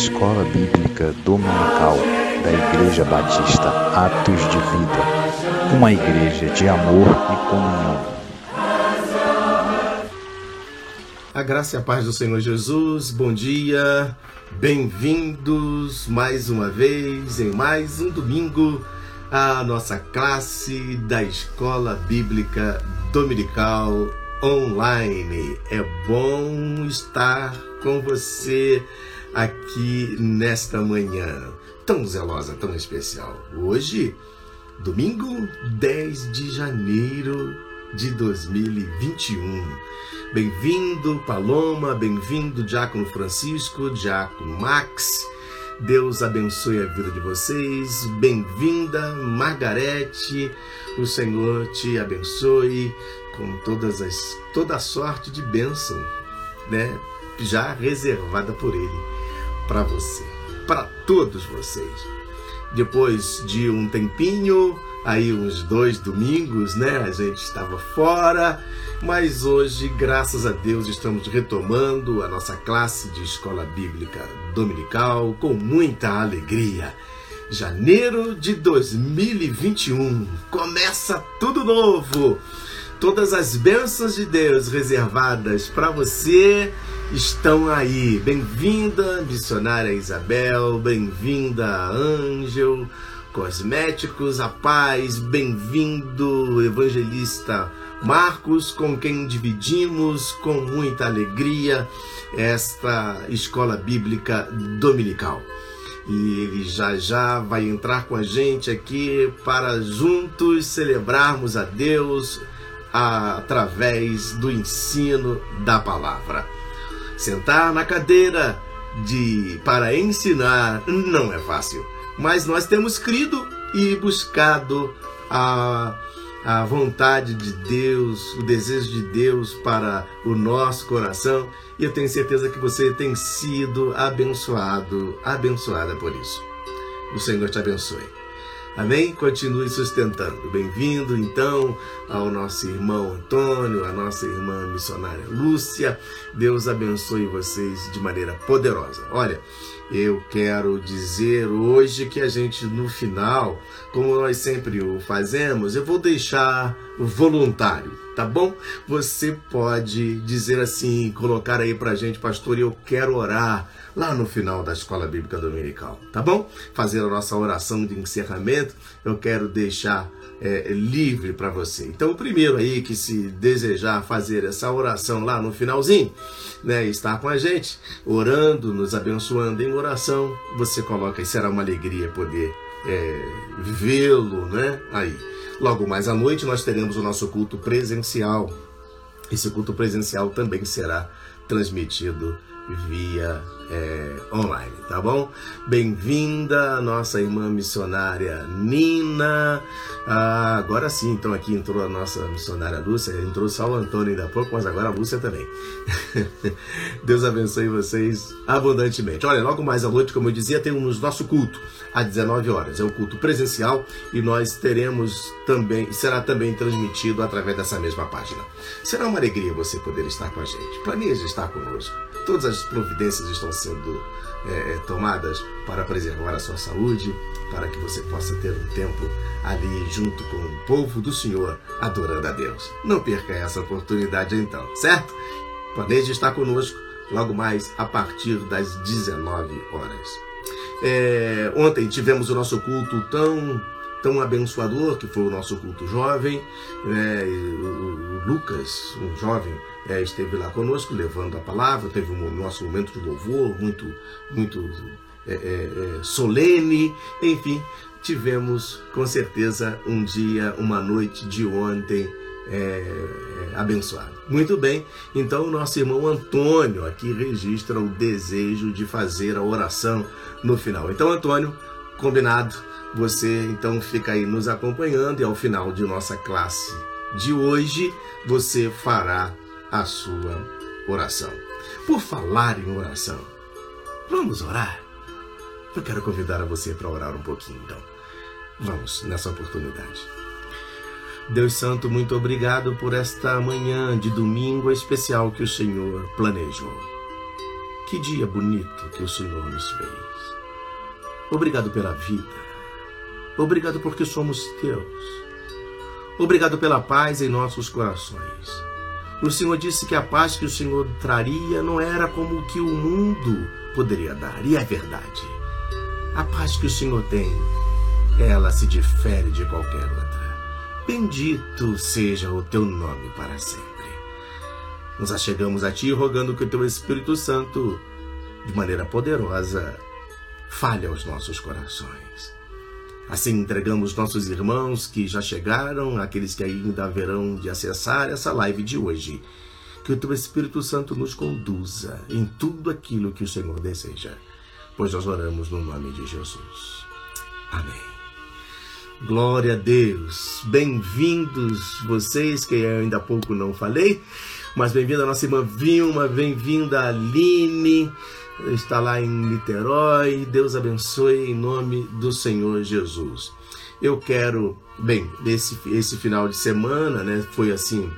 Escola Bíblica Dominical da Igreja Batista Atos de Vida, uma igreja de amor e comunhão. A graça e a paz do Senhor Jesus, bom dia, bem-vindos mais uma vez em mais um domingo à nossa classe da Escola Bíblica Dominical online. É bom estar com você aqui nesta manhã tão zelosa, tão especial. Hoje, domingo 10 de janeiro de 2021. Bem-vindo, Paloma, bem-vindo, Diácono Francisco, Diácono Max. Deus abençoe a vida de vocês. Bem-vinda, Margarete. O Senhor te abençoe com todas as toda a sorte de bênção, né? Já reservada por ele para você, para todos vocês. Depois de um tempinho, aí uns dois domingos, né? A gente estava fora, mas hoje, graças a Deus, estamos retomando a nossa classe de escola bíblica dominical com muita alegria. Janeiro de 2021 começa tudo novo Todas as bênçãos de Deus reservadas para você estão aí. Bem-vinda, missionária Isabel, bem-vinda, Ângel, Cosméticos, a paz, bem-vindo, evangelista Marcos, com quem dividimos com muita alegria esta escola bíblica dominical. E ele já já vai entrar com a gente aqui para juntos celebrarmos a Deus através do ensino da palavra. Sentar na cadeira de para ensinar não é fácil, mas nós temos crido e buscado a a vontade de Deus, o desejo de Deus para o nosso coração, e eu tenho certeza que você tem sido abençoado, abençoada por isso. O Senhor te abençoe. Amém? Continue sustentando. Bem-vindo, então, ao nosso irmão Antônio, à nossa irmã missionária Lúcia. Deus abençoe vocês de maneira poderosa. Olha, eu quero dizer hoje que a gente, no final, como nós sempre o fazemos, eu vou deixar voluntário, tá bom? Você pode dizer assim, colocar aí pra gente, pastor, eu quero orar lá no final da Escola Bíblica Dominical, tá bom? Fazer a nossa oração de encerramento, eu quero deixar é, livre para você. Então, o primeiro aí que se desejar fazer essa oração lá no finalzinho, né, estar com a gente, orando, nos abençoando em oração, você coloca e será uma alegria poder é, vê-lo, né? Aí. Logo mais à noite nós teremos o nosso culto presencial. Esse culto presencial também será transmitido via é, online, tá bom? Bem-vinda, nossa irmã missionária Nina. Ah, agora sim, então aqui entrou a nossa missionária Lúcia, entrou só o Antônio ainda há pouco, mas agora a Lúcia também. Deus abençoe vocês abundantemente. Olha, logo mais à noite, como eu dizia, temos nosso culto às 19 horas. É o culto presencial e nós teremos também, será também transmitido através dessa mesma página. Será uma alegria você poder estar com a gente. Planeje estar conosco. Todas as providências estão sendo é, é, tomadas para preservar a sua saúde, para que você possa ter um tempo ali junto com o povo do Senhor, adorando a Deus. Não perca essa oportunidade então, certo? Planeje estar conosco logo mais a partir das 19 horas. É, ontem tivemos o nosso culto tão tão abençoador que foi o nosso culto jovem. Né? O, o, Lucas, um jovem, é, esteve lá conosco levando a palavra. Teve um nosso momento de louvor muito, muito é, é, é, solene. Enfim, tivemos com certeza um dia, uma noite de ontem é, é, abençoado. Muito bem, então o nosso irmão Antônio aqui registra o desejo de fazer a oração no final. Então, Antônio, combinado você então fica aí nos acompanhando e ao final de nossa classe de hoje você fará a sua oração. Por falar em oração, vamos orar? Eu quero convidar a você para orar um pouquinho, então. Vamos nessa oportunidade. Deus Santo, muito obrigado por esta manhã de domingo especial que o Senhor planejou. Que dia bonito que o Senhor nos fez. Obrigado pela vida. Obrigado porque somos teus. Obrigado pela paz em nossos corações. O Senhor disse que a paz que o Senhor traria não era como o que o mundo poderia dar, e é verdade. A paz que o Senhor tem, ela se difere de qualquer outra. Bendito seja o teu nome para sempre. Nos achegamos a ti rogando que o teu Espírito Santo, de maneira poderosa, fale aos nossos corações. Assim entregamos nossos irmãos que já chegaram, aqueles que ainda haverão de acessar essa live de hoje. Que o teu Espírito Santo nos conduza em tudo aquilo que o Senhor deseja, pois nós oramos no nome de Jesus. Amém. Glória a Deus. Bem-vindos vocês que ainda há pouco não falei, mas bem-vinda nossa irmã Vilma, bem-vinda Aline, está lá em Niterói. Deus abençoe em nome do Senhor Jesus. Eu quero, bem, esse, esse final de semana, né, foi assim,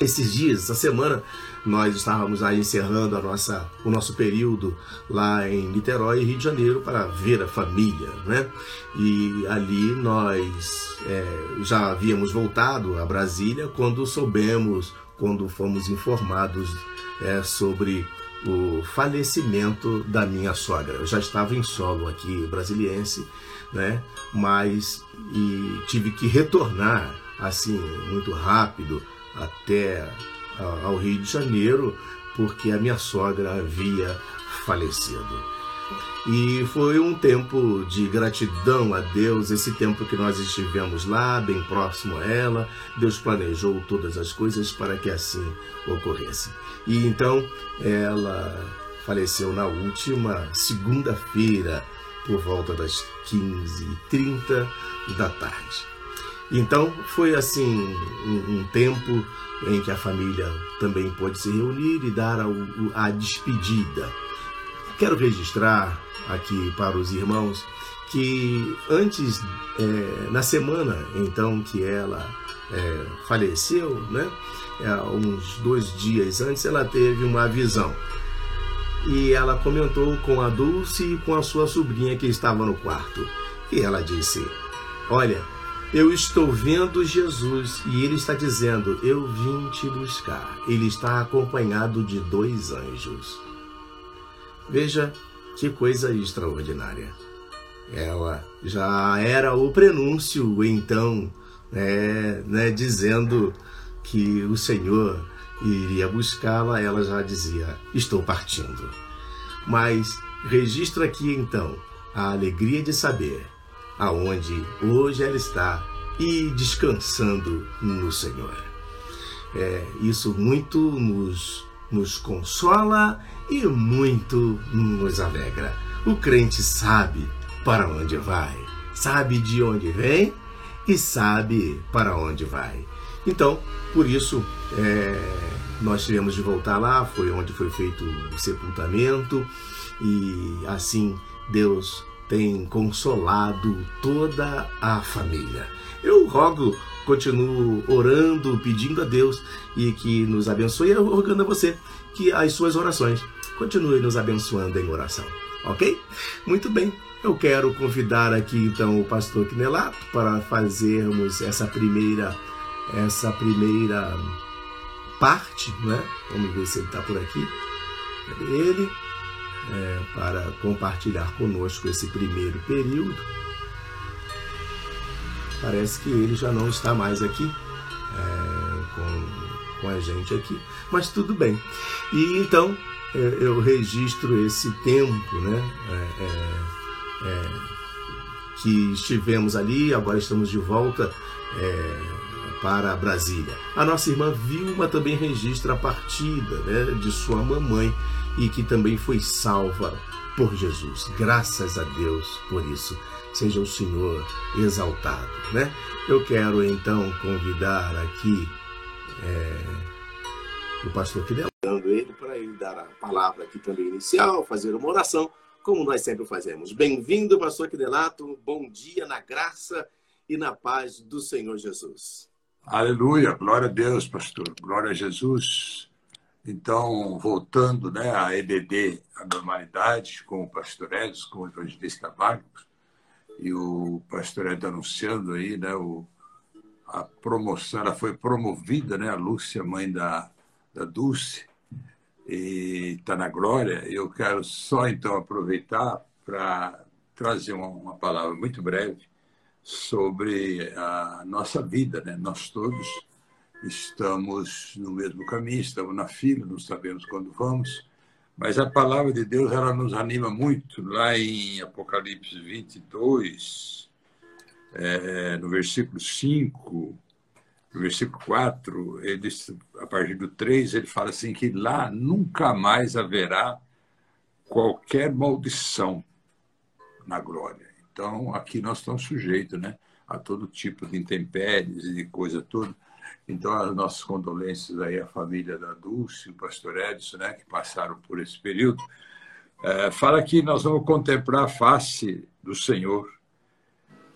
esses dias, essa semana, nós estávamos aí encerrando a nossa, o nosso período lá em Niterói, Rio de Janeiro, para ver a família, né? E ali nós é, já havíamos voltado a Brasília quando soubemos, quando fomos informados é, sobre o falecimento da minha sogra. Eu já estava em solo aqui brasiliense, né? Mas e tive que retornar assim muito rápido até ao Rio de Janeiro, porque a minha sogra havia falecido. E foi um tempo de gratidão a Deus, esse tempo que nós estivemos lá, bem próximo a ela. Deus planejou todas as coisas para que assim ocorresse. E então ela faleceu na última segunda-feira, por volta das 15h30 da tarde. Então foi assim um, um, tempo em que a família também pôde se reunir e dar a, a despedida. Quero registrar aqui para os irmãos que antes, é, na semana então que ela é, faleceu, né, é, uns dois dias antes, ela teve uma visão. E ela comentou com a Dulce e com a sua sobrinha que estava no quarto. E ela disse: Olha, eu estou vendo Jesus e ele está dizendo: Eu vim te buscar. Ele está acompanhado de dois anjos. Veja que coisa extraordinária. Ela já era o prenúncio, então, né, né, dizendo que o Senhor iria buscá-la, ela já dizia: Estou partindo. Mas registra aqui então a alegria de saber aonde hoje ela está e descansando no Senhor. É, isso muito nos, nos consola e muito nos alegra. O crente sabe para onde vai, sabe de onde vem e sabe para onde vai. Então, por isso, é, nós tivemos de voltar lá, foi onde foi feito o sepultamento, e assim Deus tem consolado toda a família. Eu rogo, continuo orando, pedindo a Deus e que nos abençoe, e rogando a você que as suas orações continuem nos abençoando em oração, ok? Muito bem, eu quero convidar aqui então o pastor Quinelato para fazermos essa primeira, essa primeira parte, né? Vamos ver se ele está por aqui. Cadê ele? é, para compartilhar conosco esse primeiro período. Parece que ele já não está mais aqui é, com, com a gente aqui, mas tudo bem. E então é, eu registro esse tempo, né? É, é, é, que estivemos ali, agora estamos de volta para Brasília. A nossa irmã Vilma também registra a partida né, de sua mamãe e que também foi salva por Jesus. Graças a Deus por isso. Seja o Senhor exaltado, né? Eu quero então convidar aqui é, o pastor Fidel, dando ele para ele dar a palavra aqui também inicial, fazer uma oração, como nós sempre fazemos. Bem-vindo, pastor Quidelato. Bom dia na graça e na paz do Senhor Jesus. Aleluia, glória a Deus, pastor. Glória a Jesus. Então, voltando né, à EDD, a normalidade, com o pastor Edson, com o evangelista Marcos, e o pastor Edson anunciando aí né, o, a promoção, ela foi promovida, né, a Lúcia, mãe da, da Dulce, e está na glória. Eu quero só, então, aproveitar para trazer uma, uma palavra muito breve sobre a nossa vida, né? Nós todos estamos no mesmo caminho, estamos na fila, não sabemos quando vamos, mas a palavra de Deus ela nos anima muito. Lá em Apocalipse 22, é, no versículo 5, no versículo 4, ele, a partir do 3, ele fala assim que lá nunca mais haverá qualquer maldição na glória. Então, aqui nós estamos sujeitos né, a todo tipo de intempéries e de coisa toda. Então, as nossas condolências aí à família da Dulce, o pastor Edson, né, que passaram por esse período. É, fala que nós vamos contemplar a face do Senhor.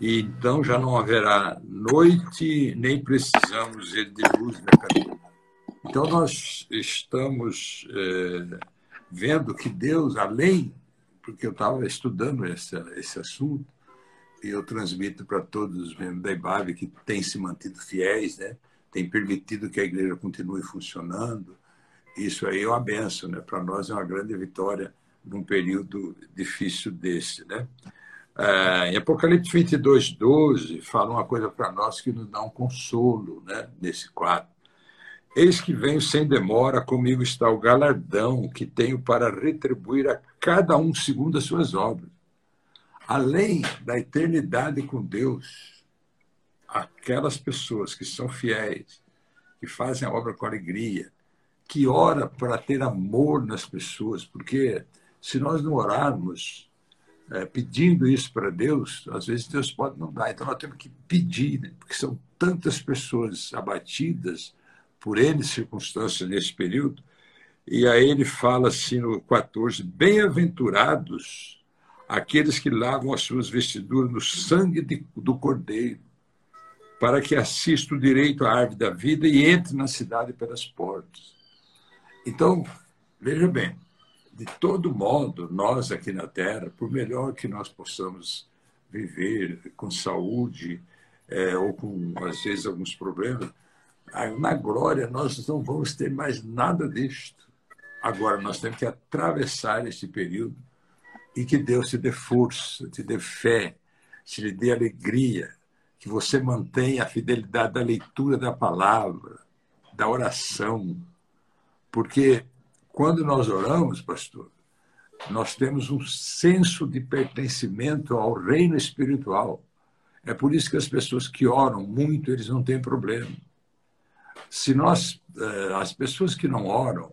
E então já não haverá noite, nem precisamos de luz na cadeia. Então, nós estamos é, vendo que Deus, além porque eu estava estudando esse, esse assunto e eu transmito para todos os membros da IBAB que têm se mantido fiéis, né? Tem permitido que a igreja continue funcionando. Isso aí é uma benção, né? para nós é uma grande vitória num período difícil desse. Né? É, em Apocalipse 22, 12, fala uma coisa para nós que nos dá um consolo né? nesse quadro. Eis que venho sem demora, comigo está o galardão que tenho para retribuir a cada um segundo as suas obras. Além da eternidade com Deus, aquelas pessoas que são fiéis, que fazem a obra com alegria, que ora para ter amor nas pessoas, porque se nós não orarmos é, pedindo isso para Deus, às vezes Deus pode não dar. Então nós temos que pedir, né? porque são tantas pessoas abatidas, por N circunstâncias nesse período. E aí ele fala assim no 14: Bem-aventurados aqueles que lavam as suas vestiduras no sangue de, do Cordeiro, para que assistam direito à árvore da vida e entre na cidade pelas portas. Então, veja bem, de todo modo, nós aqui na Terra, por melhor que nós possamos viver com saúde, é, ou com, às vezes, alguns problemas, na glória nós não vamos ter mais nada disto. Agora nós temos que atravessar esse período e que Deus te dê força, te dê fé, te dê alegria, que você mantenha a fidelidade da leitura da palavra, da oração. Porque quando nós oramos, pastor, nós temos um senso de pertencimento ao reino espiritual. É por isso que as pessoas que oram muito, eles não têm problema se nós, eh, as pessoas que não oram,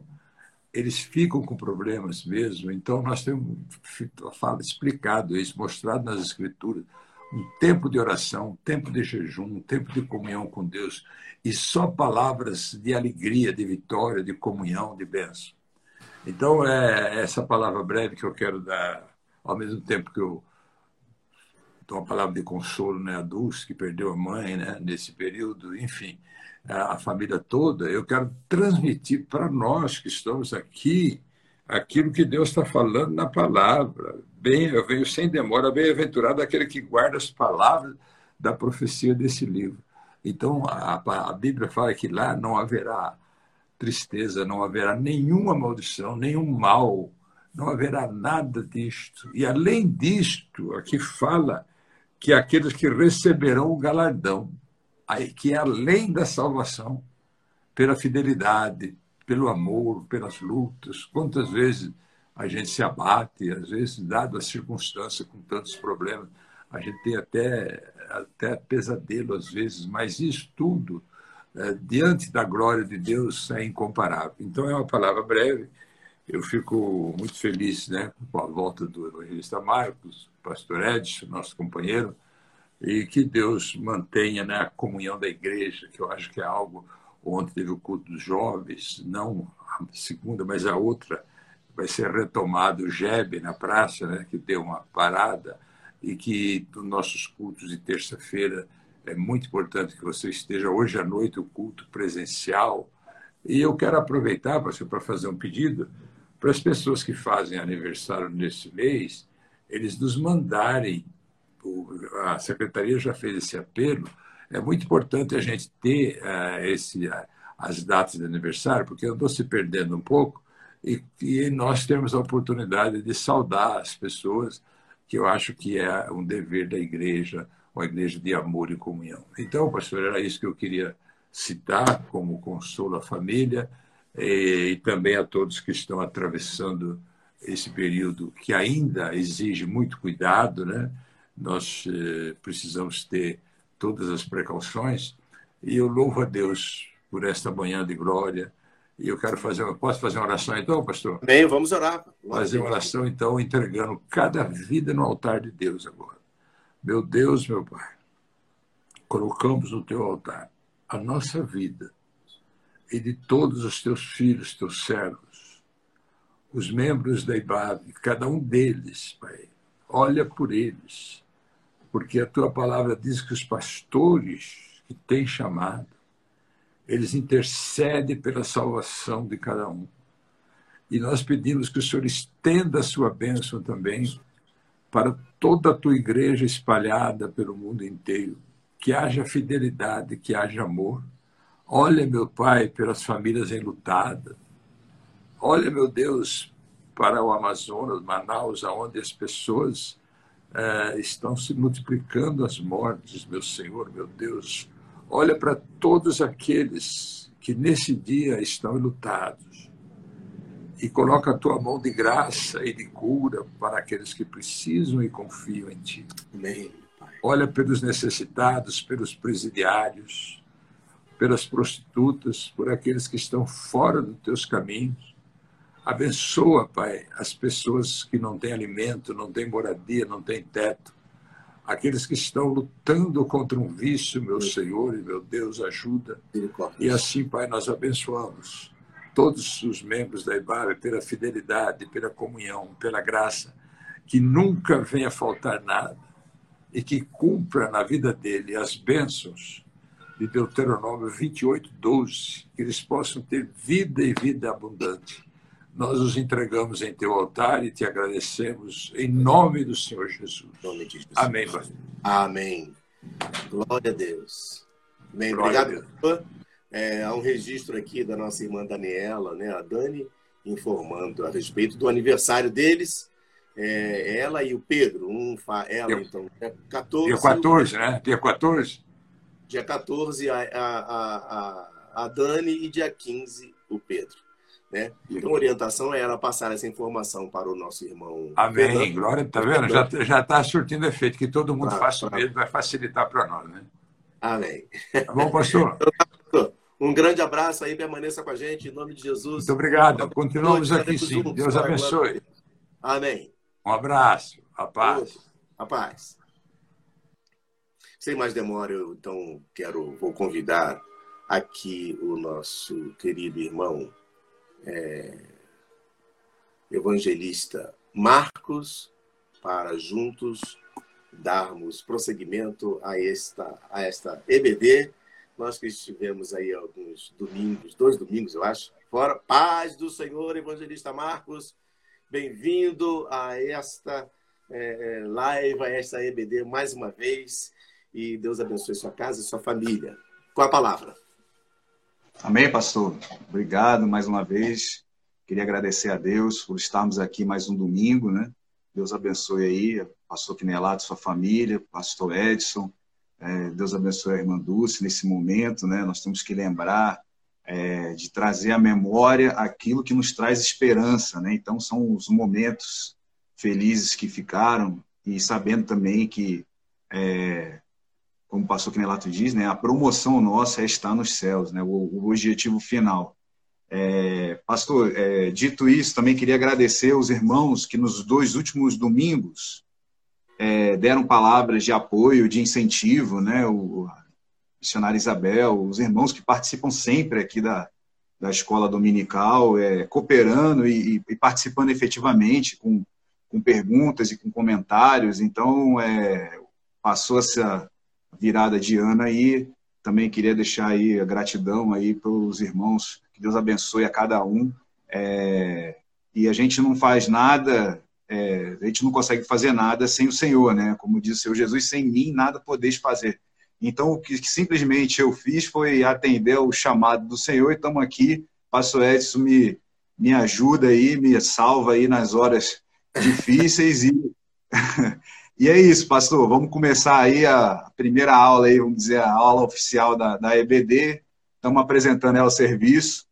eles ficam com problemas mesmo. Então, nós temos fala, explicado isso, mostrado nas Escrituras, um tempo de oração, um tempo de jejum, um tempo de comunhão com Deus, e só palavras de alegria, de vitória, de comunhão, de bênção. Então, é essa palavra breve que eu quero dar, ao mesmo tempo que eu dou uma palavra de consolo né, a Dulce, que perdeu a mãe né, nesse período, enfim a família toda, eu quero transmitir para nós que estamos aqui aquilo que Deus está falando na palavra. Bem, eu venho sem demora, bem-aventurado aquele que guarda as palavras da profecia desse livro. Então, a, a Bíblia fala que lá não haverá tristeza, não haverá nenhuma maldição, nenhum mal, não haverá nada disto. E além disto, aqui fala que aqueles que receberão o galardão que é além da salvação, pela fidelidade, pelo amor, pelas lutas. Quantas vezes a gente se abate, às vezes, dado a circunstância, com tantos problemas, a gente tem até, até pesadelo às vezes, mas isso tudo, é, diante da glória de Deus, é incomparável. Então, é uma palavra breve. Eu fico muito feliz né, com a volta do evangelista Marcos, pastor Edson, nosso companheiro, e que Deus mantenha né, a comunhão da igreja, que eu acho que é algo. Ontem teve o culto dos jovens, não a segunda, mas a outra vai ser retomado o JEB na praça, né, que deu uma parada, e que nos nossos cultos de terça-feira é muito importante que você esteja hoje à noite, o culto presencial, E eu quero aproveitar, para fazer um pedido para as pessoas que fazem aniversário nesse mês, eles nos mandarem. A secretaria já fez esse apelo. É muito importante a gente ter uh, esse, uh, as datas de aniversário, porque eu estou se perdendo um pouco, e, e nós temos a oportunidade de saudar as pessoas, que eu acho que é um dever da igreja, uma igreja de amor e comunhão. Então, pastor, era isso que eu queria citar como consolo à família e, e também a todos que estão atravessando esse período que ainda exige muito cuidado, né? Nós eh, precisamos ter todas as precauções e eu louvo a Deus por esta manhã de glória. E eu quero fazer, posso fazer uma oração então, pastor? Bem, vamos orar. Fazer uma oração então, entregando cada vida no altar de Deus agora. Meu Deus, meu Pai, colocamos no teu altar a nossa vida e de todos os teus filhos, teus servos, os membros da IBAB, cada um deles, Pai, olha por eles, porque a tua palavra diz que os pastores que têm chamado, eles intercedem pela salvação de cada um. E nós pedimos que o Senhor estenda a sua bênção também para toda a tua igreja espalhada pelo mundo inteiro. Que haja fidelidade, que haja amor. Olha, meu Pai, pelas famílias enlutadas. Olha, meu Deus, para o Amazonas, Manaus, aonde as pessoas eh, estão se multiplicando as mortes, meu Senhor, meu Deus. Olha para todos aqueles que nesse dia estão lutados e coloca a tua mão de graça e de cura para aqueles que precisam e confiam em ti. Amém. Olha pelos necessitados, pelos presidiários, pelas prostitutas, por aqueles que estão fora dos teus caminhos. Abençoa, Pai, as pessoas que não têm alimento, não têm moradia, não têm teto. Aqueles que estão lutando contra um vício, meu Senhor e meu Deus, ajuda. E assim, Pai, nós abençoamos todos os membros da IBAB pela fidelidade, pela comunhão, pela graça, que nunca venha faltar nada e que cumpra na vida dele as bênçãos de Deuteronômio 28, 12, que eles possam ter vida e vida abundante. Nós os entregamos em teu altar e te agradecemos em nome do Senhor Jesus. Nome de Jesus. Amém, pastor. Amém. Glória a Deus. Bem, obrigado. É, há um registro aqui da nossa irmã Daniela, né, a Dani, informando a respeito do aniversário deles. É, ela e o Pedro, um fa... ela, dia, então, dia 14. Dia 14, né? Dia 14? Dia 14, a, a, a, a Dani, e dia 15, o Pedro. Né? Então, a orientação era passar essa informação para o nosso irmão. Amém. Fernando. Glória, tá vendo? Já está surtindo efeito, que todo mundo claro, faça o mesmo, vai facilitar para nós, né? Amém. Tá bom, pastor? Então, tá, um grande abraço aí, permaneça com a gente, em nome de Jesus. Muito obrigado. Continuamos aqui sim. Deus abençoe. Amém. Um abraço. A paz. A paz. Sem mais demora, eu então quero, vou convidar aqui o nosso querido irmão é, evangelista Marcos para juntos darmos prosseguimento a esta, a esta EBD nós que estivemos aí alguns domingos, dois domingos, eu acho, fora. Paz do Senhor, Evangelista Marcos. Bem-vindo a esta é, é live, a esta EBD mais uma vez. E Deus abençoe sua casa e sua família. Com a palavra. Amém, pastor. Obrigado mais uma vez. Queria agradecer a Deus por estarmos aqui mais um domingo, né? Deus abençoe aí, pastor Quinelato, sua família, pastor Edson, é, Deus abençoe a irmã Dulce nesse momento, né? Nós temos que lembrar é, de trazer à memória aquilo que nos traz esperança, né? Então são os momentos felizes que ficaram e sabendo também que, é, como o pastor Quinelato diz, né? A promoção nossa é estar nos céus, né? O, o objetivo final. É, pastor, é, dito isso, também queria agradecer os irmãos que nos dois últimos domingos é, deram palavras de apoio, de incentivo, né? O missionário Isabel, os irmãos que participam sempre aqui da, da escola dominical, é, cooperando e, e, participando efetivamente com, com perguntas e com comentários. Então, é, passou essa virada de ano aí, também queria deixar aí a gratidão aí pelos irmãos, que Deus abençoe a cada um. É, e a gente não faz nada, é, a gente não consegue fazer nada sem o Senhor, né? Como disse o Senhor Jesus, sem mim nada podeis fazer. Então, o que, que simplesmente eu fiz foi atender o chamado do Senhor e estamos aqui. Pastor Edson me, me ajuda aí, me salva aí nas horas difíceis e E é isso, pastor. Vamos começar aí a primeira aula aí, vamos dizer, a aula oficial da, da EBD. Estamos apresentando ela ao serviço.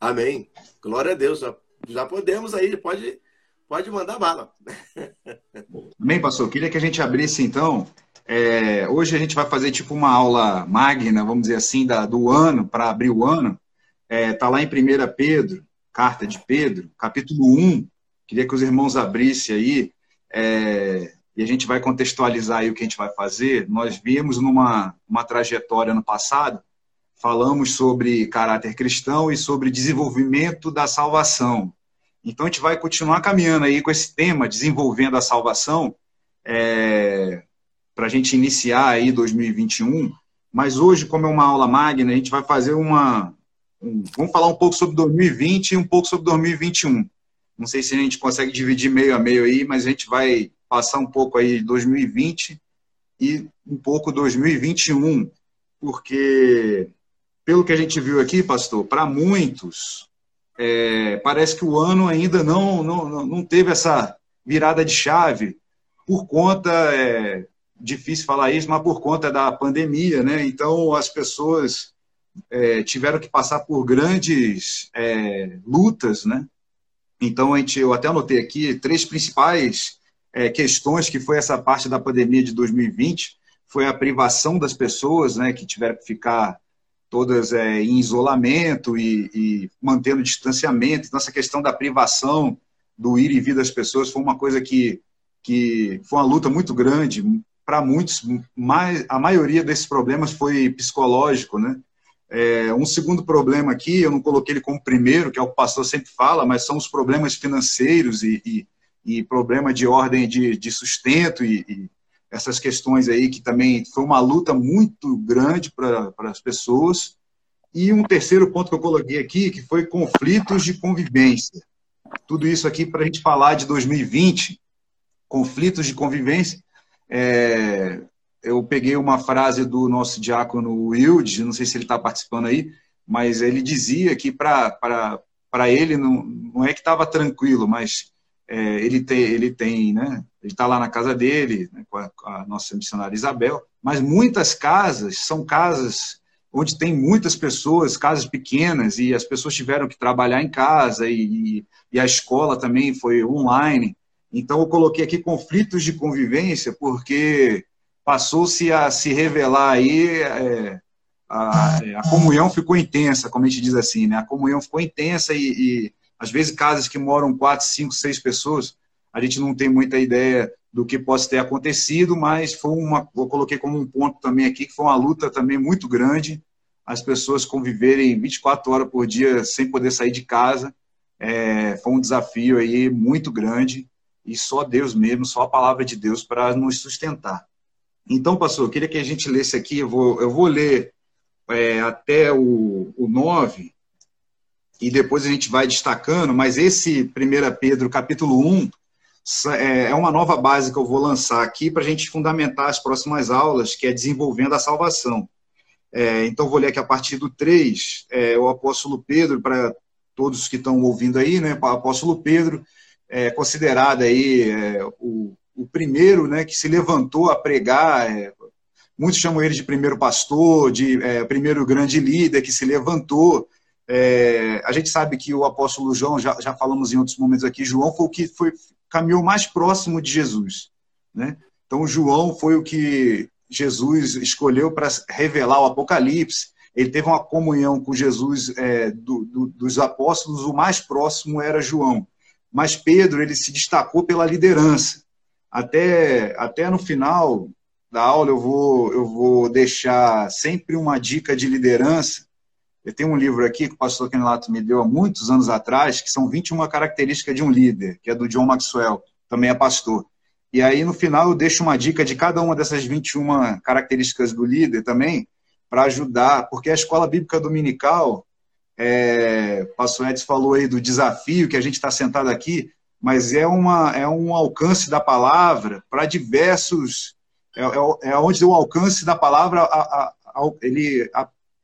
Amém. Glória a Deus. Já, já podemos aí, pode, pode mandar bala. Amém, pastor. Queria que a gente abrisse então. É, hoje a gente vai fazer tipo uma aula magna, vamos dizer assim, da, do ano, para abrir o ano. Está é, tá lá em 1 Pedro, carta de Pedro, capítulo 1. Queria que os irmãos abrissem aí é, e a gente vai contextualizar aí o que a gente vai fazer. Nós vimos numa uma trajetória no passado, falamos sobre caráter cristão e sobre desenvolvimento da salvação. Então a gente vai continuar caminhando aí com esse tema, desenvolvendo a salvação, é, para a gente iniciar aí 2021. Mas hoje, como é uma aula magna, a gente vai fazer uma. Um, vamos falar um pouco sobre 2020 e um pouco sobre 2021. Não sei se a gente consegue dividir meio a meio aí, mas a gente vai passar um pouco aí 2020 e um pouco 2021, porque pelo que a gente viu aqui, pastor, para muitos é, parece que o ano ainda não, não, não teve essa virada de chave por conta, é, difícil falar isso, mas por conta da pandemia, né? Então as pessoas é, tiveram que passar por grandes é, lutas, né? Então, a gente, eu até anotei aqui três principais é, questões que foi essa parte da pandemia de 2020, foi a privação das pessoas, né, que tiveram que ficar todas é, em isolamento e, e, mantendo distanciamento. Então, essa questão da privação, do ir e vir das pessoas, foi uma coisa que, que foi uma luta muito grande. Para muitos, mais, a maioria desses problemas foi psicológico, né? É, um segundo problema aqui, eu não coloquei ele como primeiro, que é o que o pastor sempre fala, mas são os problemas financeiros e, e, e problema de ordem de, de sustento e, e, essas questões aí, que também foi uma luta muito grande para as pessoas. E um terceiro ponto que eu coloquei aqui, que foi conflitos de convivência. Tudo isso aqui para a gente falar de 2020, conflitos de convivência. É, eu peguei uma frase do nosso diácono Wilde, não sei se ele está participando aí, mas ele dizia que para ele não, não é que estava tranquilo, mas é, ele, tem, ele tem, né? Ele está lá na casa dele, né, com, a, com, a, nossa missionária Isabel, mas muitas casas são casas onde tem muitas pessoas, casas pequenas, e as pessoas tiveram que trabalhar em casa, e, e, a escola também foi online. Então, eu coloquei aqui conflitos de convivência, porque passou-se a se revelar aí, é, a, a, comunhão ficou intensa, como a gente diz assim, né? A comunhão ficou intensa e, e, às vezes casas que moram quatro, cinco, seis pessoas, a gente não tem muita ideia do que possa ter acontecido, mas foi uma, eu coloquei como um ponto também aqui que foi uma luta também muito grande, as pessoas conviverem 24 horas por dia sem poder sair de casa, é, foi um desafio aí muito grande e só Deus mesmo, só a palavra de Deus para nos sustentar. Então, pastor, eu queria que a gente lesse aqui, eu vou, eu vou ler é, até o, o 9, e depois a gente vai destacando, mas esse 1 Pedro, capítulo 1, é, é uma nova base que eu vou lançar aqui para a gente fundamentar as próximas aulas, que é desenvolvendo a salvação. É, então, vou ler aqui a partir do 3, é, o apóstolo Pedro, para todos que estão ouvindo aí, né, o apóstolo Pedro, é considerado aí é, o o primeiro né, que se levantou a pregar. É, muitos chamam ele de primeiro pastor, de é, primeiro grande líder que se levantou. É, a gente sabe que o apóstolo João, já, já falamos em outros momentos aqui, João foi o que foi, caminhou mais próximo de Jesus. Né? Então, João foi o que Jesus escolheu para revelar o Apocalipse. Ele teve uma comunhão com Jesus é, do, do, dos apóstolos, o mais próximo era João. Mas Pedro ele se destacou pela liderança até, até no final da aula eu vou, eu vou deixar sempre uma dica de liderança. Eu tenho um livro aqui que o pastor Kenelato me deu há muitos anos atrás, que são 21 características de um líder, que é do John Maxwell, também é pastor. E aí, no final, eu deixo uma dica de cada uma dessas 21 características do líder também, para ajudar, porque a escola bíblica dominical, é, o pastor Edson falou aí do desafio que a gente está sentado aqui, mas é, uma, é um alcance da palavra para diversos. É, é, é, onde o alcance da palavra a, a, a, ele,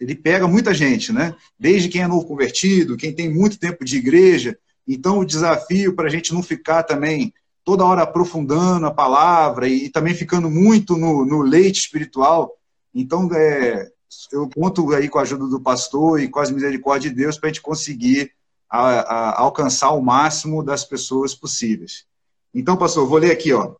ele pega muita gente, né? Desde quem é novo convertido, quem tem muito tempo de igreja. Então, o desafio para a gente não ficar também toda hora aprofundando a palavra e, e também ficando muito no, no leite espiritual. Então, é, eu conto aí com a ajuda do pastor e com as misericórdias de Deus para a gente conseguir a, a, alcançar o máximo das pessoas possíveis. Então, pastor, vou ler aqui, ó.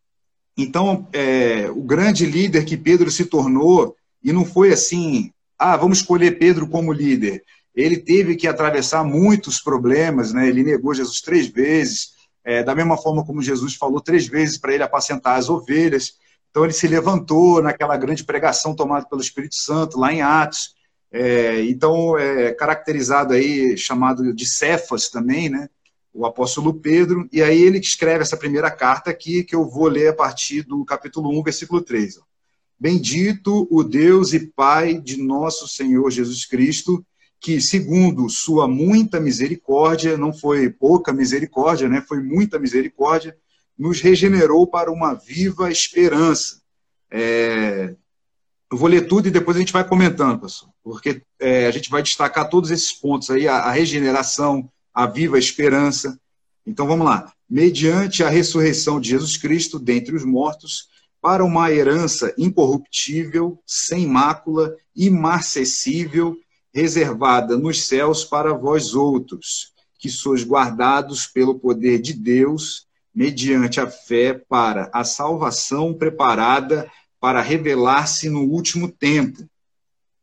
Então, é, o grande líder que Pedro se tornou, e não foi assim, ah, vamos escolher Pedro como líder. Ele teve que atravessar muitos problemas, né? Ele negou Jesus três vezes, é, da mesma forma como Jesus falou três vezes para ele apacentar as ovelhas. Então ele se levantou naquela grande pregação tomada pelo Espírito Santo, lá em Atos. É, então, é caracterizado aí, chamado de Cefas também, né? O apóstolo Pedro, e aí ele escreve essa primeira carta aqui, que eu vou ler a partir do capítulo 1, versículo 3. Bendito o Deus e Pai de nosso Senhor Jesus Cristo, que, segundo sua muita misericórdia, não foi pouca misericórdia, né? Foi muita misericórdia, nos regenerou para uma viva esperança. É, eu vou ler tudo e depois a gente vai comentando, pessoal, porque é, a gente vai destacar todos esses pontos aí, a, a regeneração, a viva esperança. Então vamos lá. Mediante a ressurreição de Jesus Cristo dentre os mortos, para uma herança incorruptível, sem mácula, imarcessível, reservada nos céus para vós outros, que sois guardados pelo poder de Deus mediante a fé para a salvação preparada para revelar-se no último tempo.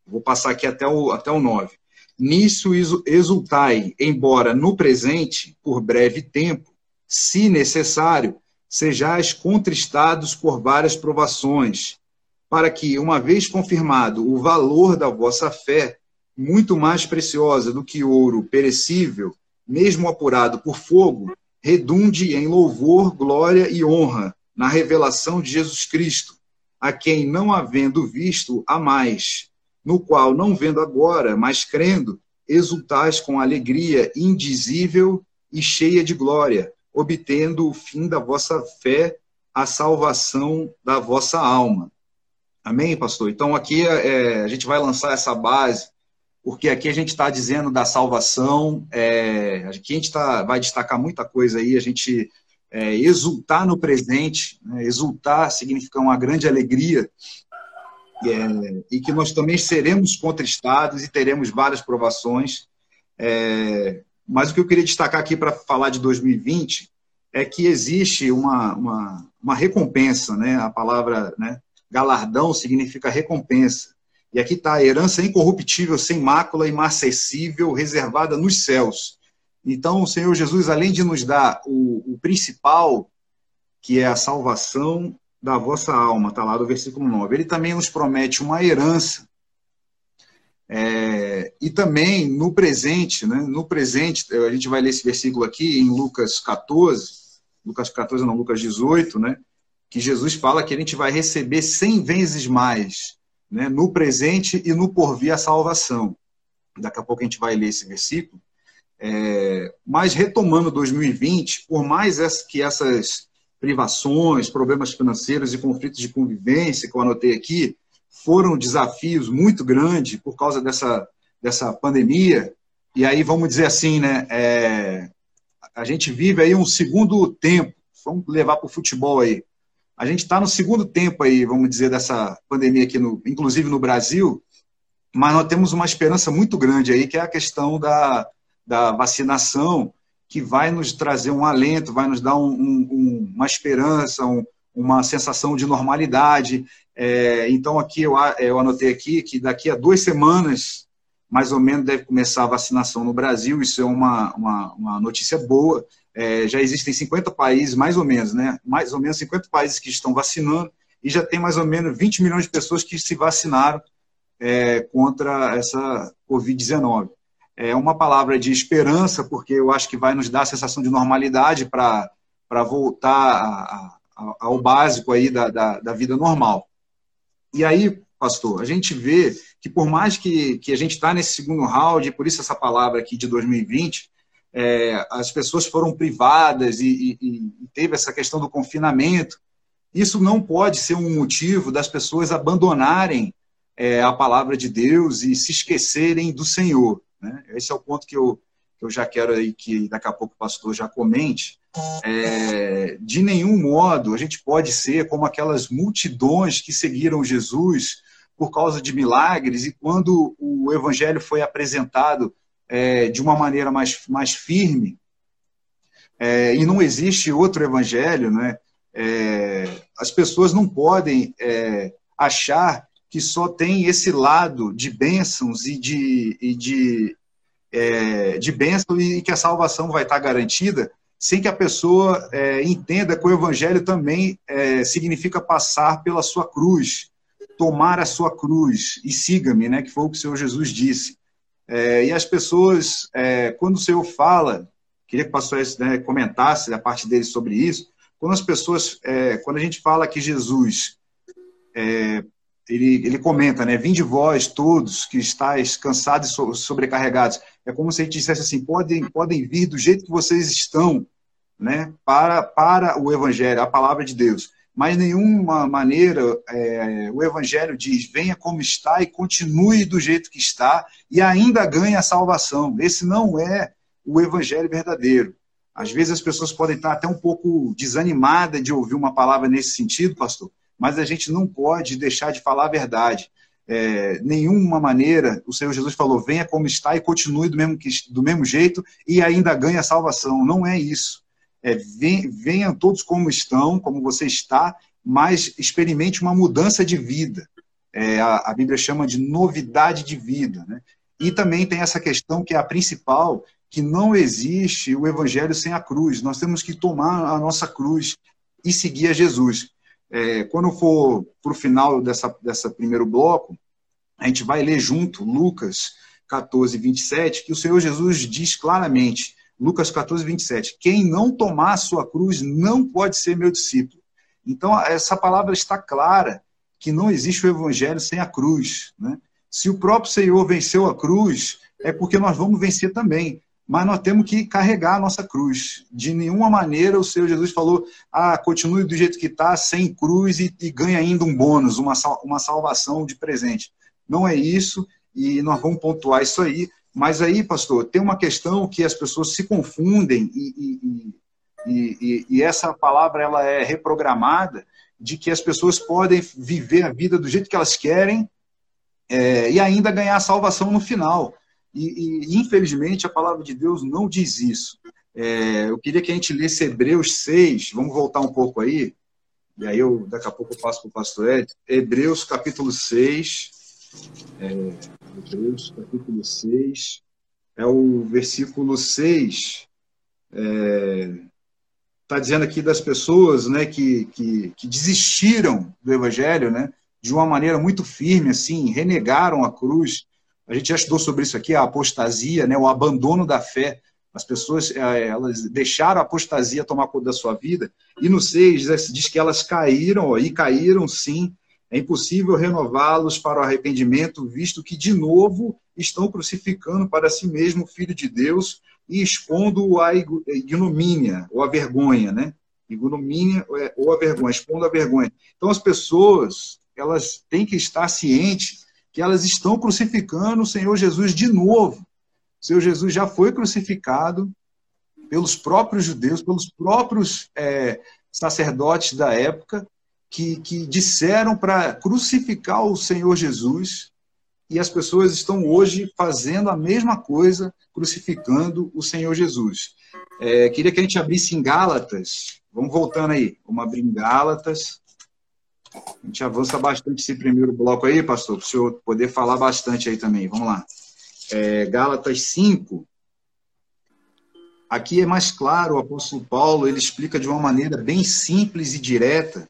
Vou passar aqui até o, até o 9. Nisso exultai, embora no presente, por breve tempo, se necessário, sejais contristados por várias provações, para que, uma vez confirmado o valor da vossa fé, muito mais preciosa do que ouro perecível, mesmo apurado por fogo, redunde em louvor, glória e honra na revelação de Jesus Cristo, a quem não havendo visto a mais, no qual não vendo agora, mas crendo, exultais com alegria indizível e cheia de glória, obtendo o fim da vossa fé, a salvação da vossa alma. Amém, pastor? Então aqui é, a gente vai lançar essa base porque aqui a gente está dizendo da salvação, é, aqui a gente tá, vai destacar muita coisa aí, a gente é, exultar no presente, né, exultar significa uma grande alegria, é, e que nós também seremos contristados e teremos várias provações. É, mas o que eu queria destacar aqui para falar de 2020 é que existe uma, uma, uma recompensa, né? a palavra né, galardão significa recompensa. E aqui está a herança incorruptível, sem mácula, imarcessível, reservada nos céus. Então, o Senhor Jesus, além de nos dar o, o principal, que é a salvação da vossa alma, está lá do versículo 9, ele também nos promete uma herança. É, e também no presente, né, no presente, a gente vai ler esse versículo aqui em Lucas 14, Lucas 14, não, Lucas 18, né, que Jesus fala que a gente vai receber cem vezes mais né, no presente e no porvir a salvação. Daqui a pouco a gente vai ler esse versículo. É, mas retomando 2020, por mais que essas privações, problemas financeiros e conflitos de convivência que eu anotei aqui foram desafios muito grandes por causa dessa, dessa pandemia, e aí vamos dizer assim, né, é, a gente vive aí um segundo tempo, vamos levar para o futebol aí, a gente está no segundo tempo aí, vamos dizer, dessa pandemia aqui, no, inclusive no Brasil, mas nós temos uma esperança muito grande aí, que é a questão da, da vacinação, que vai nos trazer um alento, vai nos dar um, um, uma esperança, um, uma sensação de normalidade. É, então, aqui eu, eu anotei aqui que daqui a duas semanas, mais ou menos, deve começar a vacinação no Brasil. Isso é uma, uma, uma notícia boa. É, já existem 50 países, mais ou menos, né? Mais ou menos 50 países que estão vacinando e já tem mais ou menos 20 milhões de pessoas que se vacinaram é, contra essa Covid-19. É uma palavra de esperança, porque eu acho que vai nos dar a sensação de normalidade para voltar a, ao básico aí da, da, da, vida normal. E aí, pastor, a gente vê que por mais que, que a gente está nesse segundo round, por isso essa palavra aqui de 2020, é, as pessoas foram privadas e, e, e teve essa questão do confinamento, isso não pode ser um motivo das pessoas abandonarem é, a palavra de Deus e se esquecerem do Senhor. Né? Esse é o ponto que eu, que eu já quero aí que daqui a pouco o pastor já comente. É, de nenhum modo a gente pode ser como aquelas multidões que seguiram Jesus por causa de milagres e quando o evangelho foi apresentado é, de uma maneira mais, mais firme, é, e não existe outro evangelho, né? É, as pessoas não podem é, achar que só tem esse lado de bênçãos e de, e de, é, de bênção e que a salvação vai estar garantida, sem que a pessoa é, entenda que o evangelho também significa passar pela sua cruz, tomar a sua cruz e siga-me, né? Que foi o que o Senhor Jesus disse. É, e as pessoas, é, quando o Senhor fala, queria que o pastor né, comentasse a parte dele sobre isso, quando as pessoas, é, quando a gente fala que Jesus, é, ele, ele comenta, né, vinde vós todos que estáis cansados e sobrecarregados, é como se a gente dissesse assim, podem, podem vir do jeito que vocês estão, né, para, para o evangelho, a palavra de Deus mas nenhuma maneira é, o Evangelho diz: venha como está e continue do jeito que está e ainda ganhe a salvação. Esse não é o Evangelho verdadeiro. Às vezes as pessoas podem estar até um pouco desanimadas de ouvir uma palavra nesse sentido, pastor, mas a gente não pode deixar de falar a verdade. É, nenhuma maneira, o Senhor Jesus falou: venha como está e continue do mesmo, do mesmo jeito e ainda ganhe a salvação. Não é isso é, venham todos como estão, como você está, mas experimente uma mudança de vida. É, a, a, Bíblia chama de novidade de vida. Né? E também tem essa questão que é a principal, que não existe o evangelho sem a cruz. Nós temos que tomar a nossa cruz e seguir a Jesus. É, quando for para o final dessa, dessa primeiro bloco, a gente vai ler junto Lucas 14, 27, que o Senhor Jesus diz claramente Lucas 14, 27. Quem não tomar a sua cruz não pode ser meu discípulo. Então, essa palavra está clara, que não existe o evangelho sem a cruz. Né? Se o próprio Senhor venceu a cruz, é porque nós vamos vencer também. Mas nós temos que carregar a nossa cruz. De nenhuma maneira o Senhor Jesus falou, ah, continue do jeito que está, sem cruz e, e ganhe ainda um bônus, uma, uma salvação de presente. Não é isso, e nós vamos pontuar isso aí. Mas aí, pastor, tem uma questão que as pessoas se confundem e, e, e, e, essa palavra ela é reprogramada de que as pessoas podem viver a vida do jeito que elas querem é, e ainda ganhar a salvação no final. E, infelizmente a palavra de Deus não diz isso. É, eu queria que a gente lesse Hebreus 6, vamos voltar um pouco aí, e aí eu daqui a pouco eu passo para o pastor Ed. Hebreus capítulo 6, é, Hebreus, capítulo 6, é o versículo 6, está é, tá dizendo aqui das pessoas né, que, que, que, desistiram do evangelho né, de uma maneira muito firme, assim, renegaram a cruz. A gente já estudou sobre isso aqui, a apostasia, né, o abandono da fé. As pessoas é, elas deixaram a apostasia tomar conta da sua vida. E no 6 diz que elas caíram, e caíram sim é impossível renová-los para o arrependimento, visto que, de novo, estão crucificando para si mesmo o Filho de Deus e expondo-o à ignomínia, ou à vergonha, né? Ignomínia é, ou a vergonha, expondo a vergonha. Então, as pessoas, elas têm que estar cientes que elas estão crucificando o Senhor Jesus de novo. O Senhor Jesus já foi crucificado pelos próprios judeus, pelos próprios é, sacerdotes da época, que, que disseram para crucificar o Senhor Jesus e as pessoas estão hoje fazendo a mesma coisa, crucificando o Senhor Jesus. É, queria que a gente abrisse em Gálatas. Vamos voltando aí. Vamos abrir em Gálatas. A gente avança bastante esse primeiro bloco aí, pastor, para o senhor poder falar bastante aí também. Vamos lá. É, Gálatas 5. Aqui é mais claro, o apóstolo Paulo ele explica de uma maneira bem simples e direta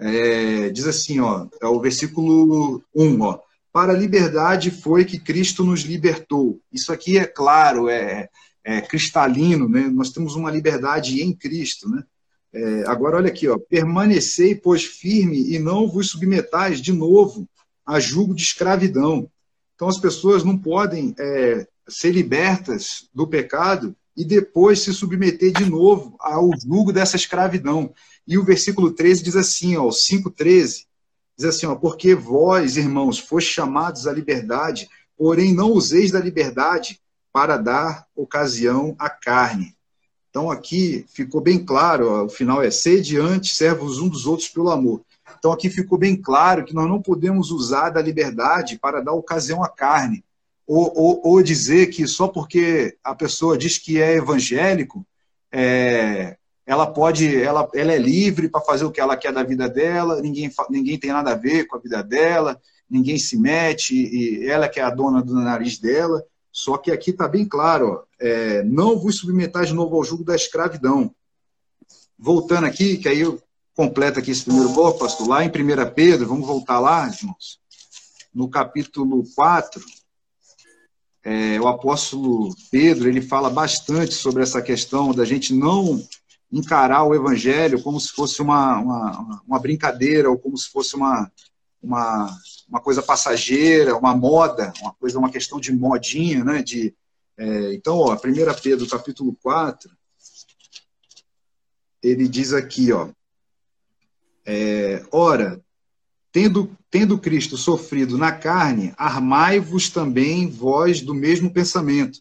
é, diz assim, ó, é o versículo 1, ó, para a liberdade foi que Cristo nos libertou. Isso aqui é claro, é, é cristalino, né? Nós temos uma liberdade em Cristo, né? É, agora, olha aqui, ó, permanecei, pois, firme e não vos submetais de novo a julgo de escravidão. Então, as pessoas não podem é, ser libertas do pecado e depois se submeter de novo ao julgo dessa escravidão. E o versículo 13 diz assim, ó, 5,13, diz assim, ó, porque vós, irmãos, fostes chamados à liberdade, porém não useis da liberdade para dar ocasião à carne. Então aqui ficou bem claro, ó, o final é sede antes, servos um dos outros pelo amor. Então aqui ficou bem claro que nós não podemos usar da liberdade para dar ocasião à carne, ou, ou, ou dizer que só porque a pessoa diz que é evangélico, é, ela pode, ela, ela é livre para fazer o que ela quer da vida dela, ninguém, ninguém tem nada a ver com a vida dela, ninguém se mete, e ela que é a dona do nariz dela. Só que aqui está bem claro, ó, é, não vos submetais de novo ao jugo da escravidão. Voltando aqui, que aí eu completo aqui esse primeiro bloco, pastor, lá em 1 Pedro, vamos voltar lá, irmãos, no capítulo 4, é, o apóstolo Pedro, ele fala bastante sobre essa questão da gente não encarar o evangelho como se fosse uma, uma, uma brincadeira ou como se fosse uma, uma, uma coisa passageira, uma moda, uma coisa, uma questão de modinha, né? De, é, então, ó, 1 Pedro capítulo 4, ele diz aqui, ó, é, ora, tendo, tendo Cristo sofrido na carne, armai-vos também vós do mesmo pensamento.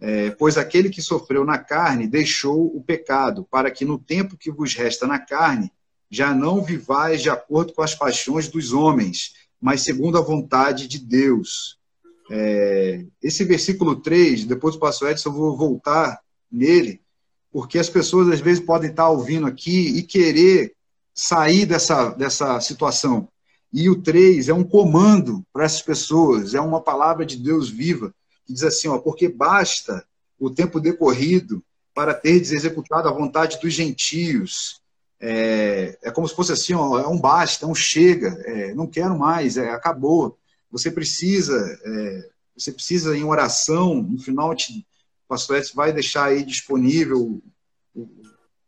É, pois aquele que sofreu na carne deixou o pecado, para que no tempo que vos resta na carne, já não vivais de acordo com as paixões dos homens, mas segundo a vontade de Deus. É, esse versículo 3, depois do pastor Edson, eu vou voltar nele, porque as pessoas às vezes podem estar ouvindo aqui e querer sair dessa, dessa situação. E o 3 é um comando para essas pessoas, é uma palavra de Deus viva, que diz assim: ó, porque basta o tempo decorrido para ter executado a vontade dos gentios, é, é como se fosse assim, ó, é um basta, é um chega, é, não quero mais, é, acabou. Você precisa, é, você precisa em oração, no final te, o pastor Edson vai deixar aí disponível o, o,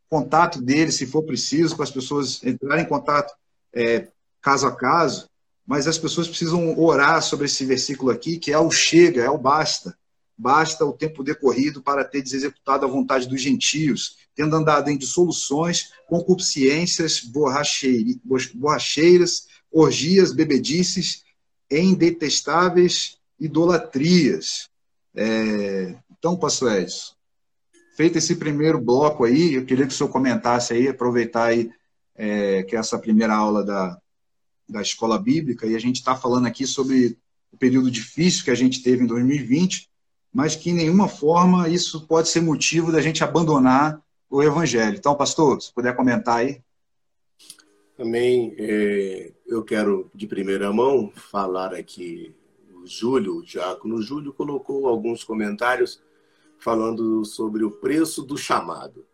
contato dele, se for preciso, para as pessoas entrarem em contato é, caso a caso, mas as pessoas precisam orar sobre esse versículo aqui, que é o chega, é o basta. Basta o tempo decorrido para ter executado a vontade dos gentios, tendo andado em dissoluções, concupiscências, borracheiras, orgias, bebedices, em detestáveis idolatrias. É... Então, pastor Edson, feito esse primeiro bloco aí, eu queria que o senhor comentasse aí, aproveitar aí é, que é essa primeira aula da, da escola bíblica, e a gente está falando aqui sobre o período difícil que a gente teve em 2020, mas que em nenhuma forma isso pode ser motivo da gente abandonar o evangelho. Então, pastor, se puder comentar aí. Também é, eu quero, de primeira mão, falar aqui. O Júlio, o diácono Júlio, colocou alguns comentários falando sobre o preço do chamado.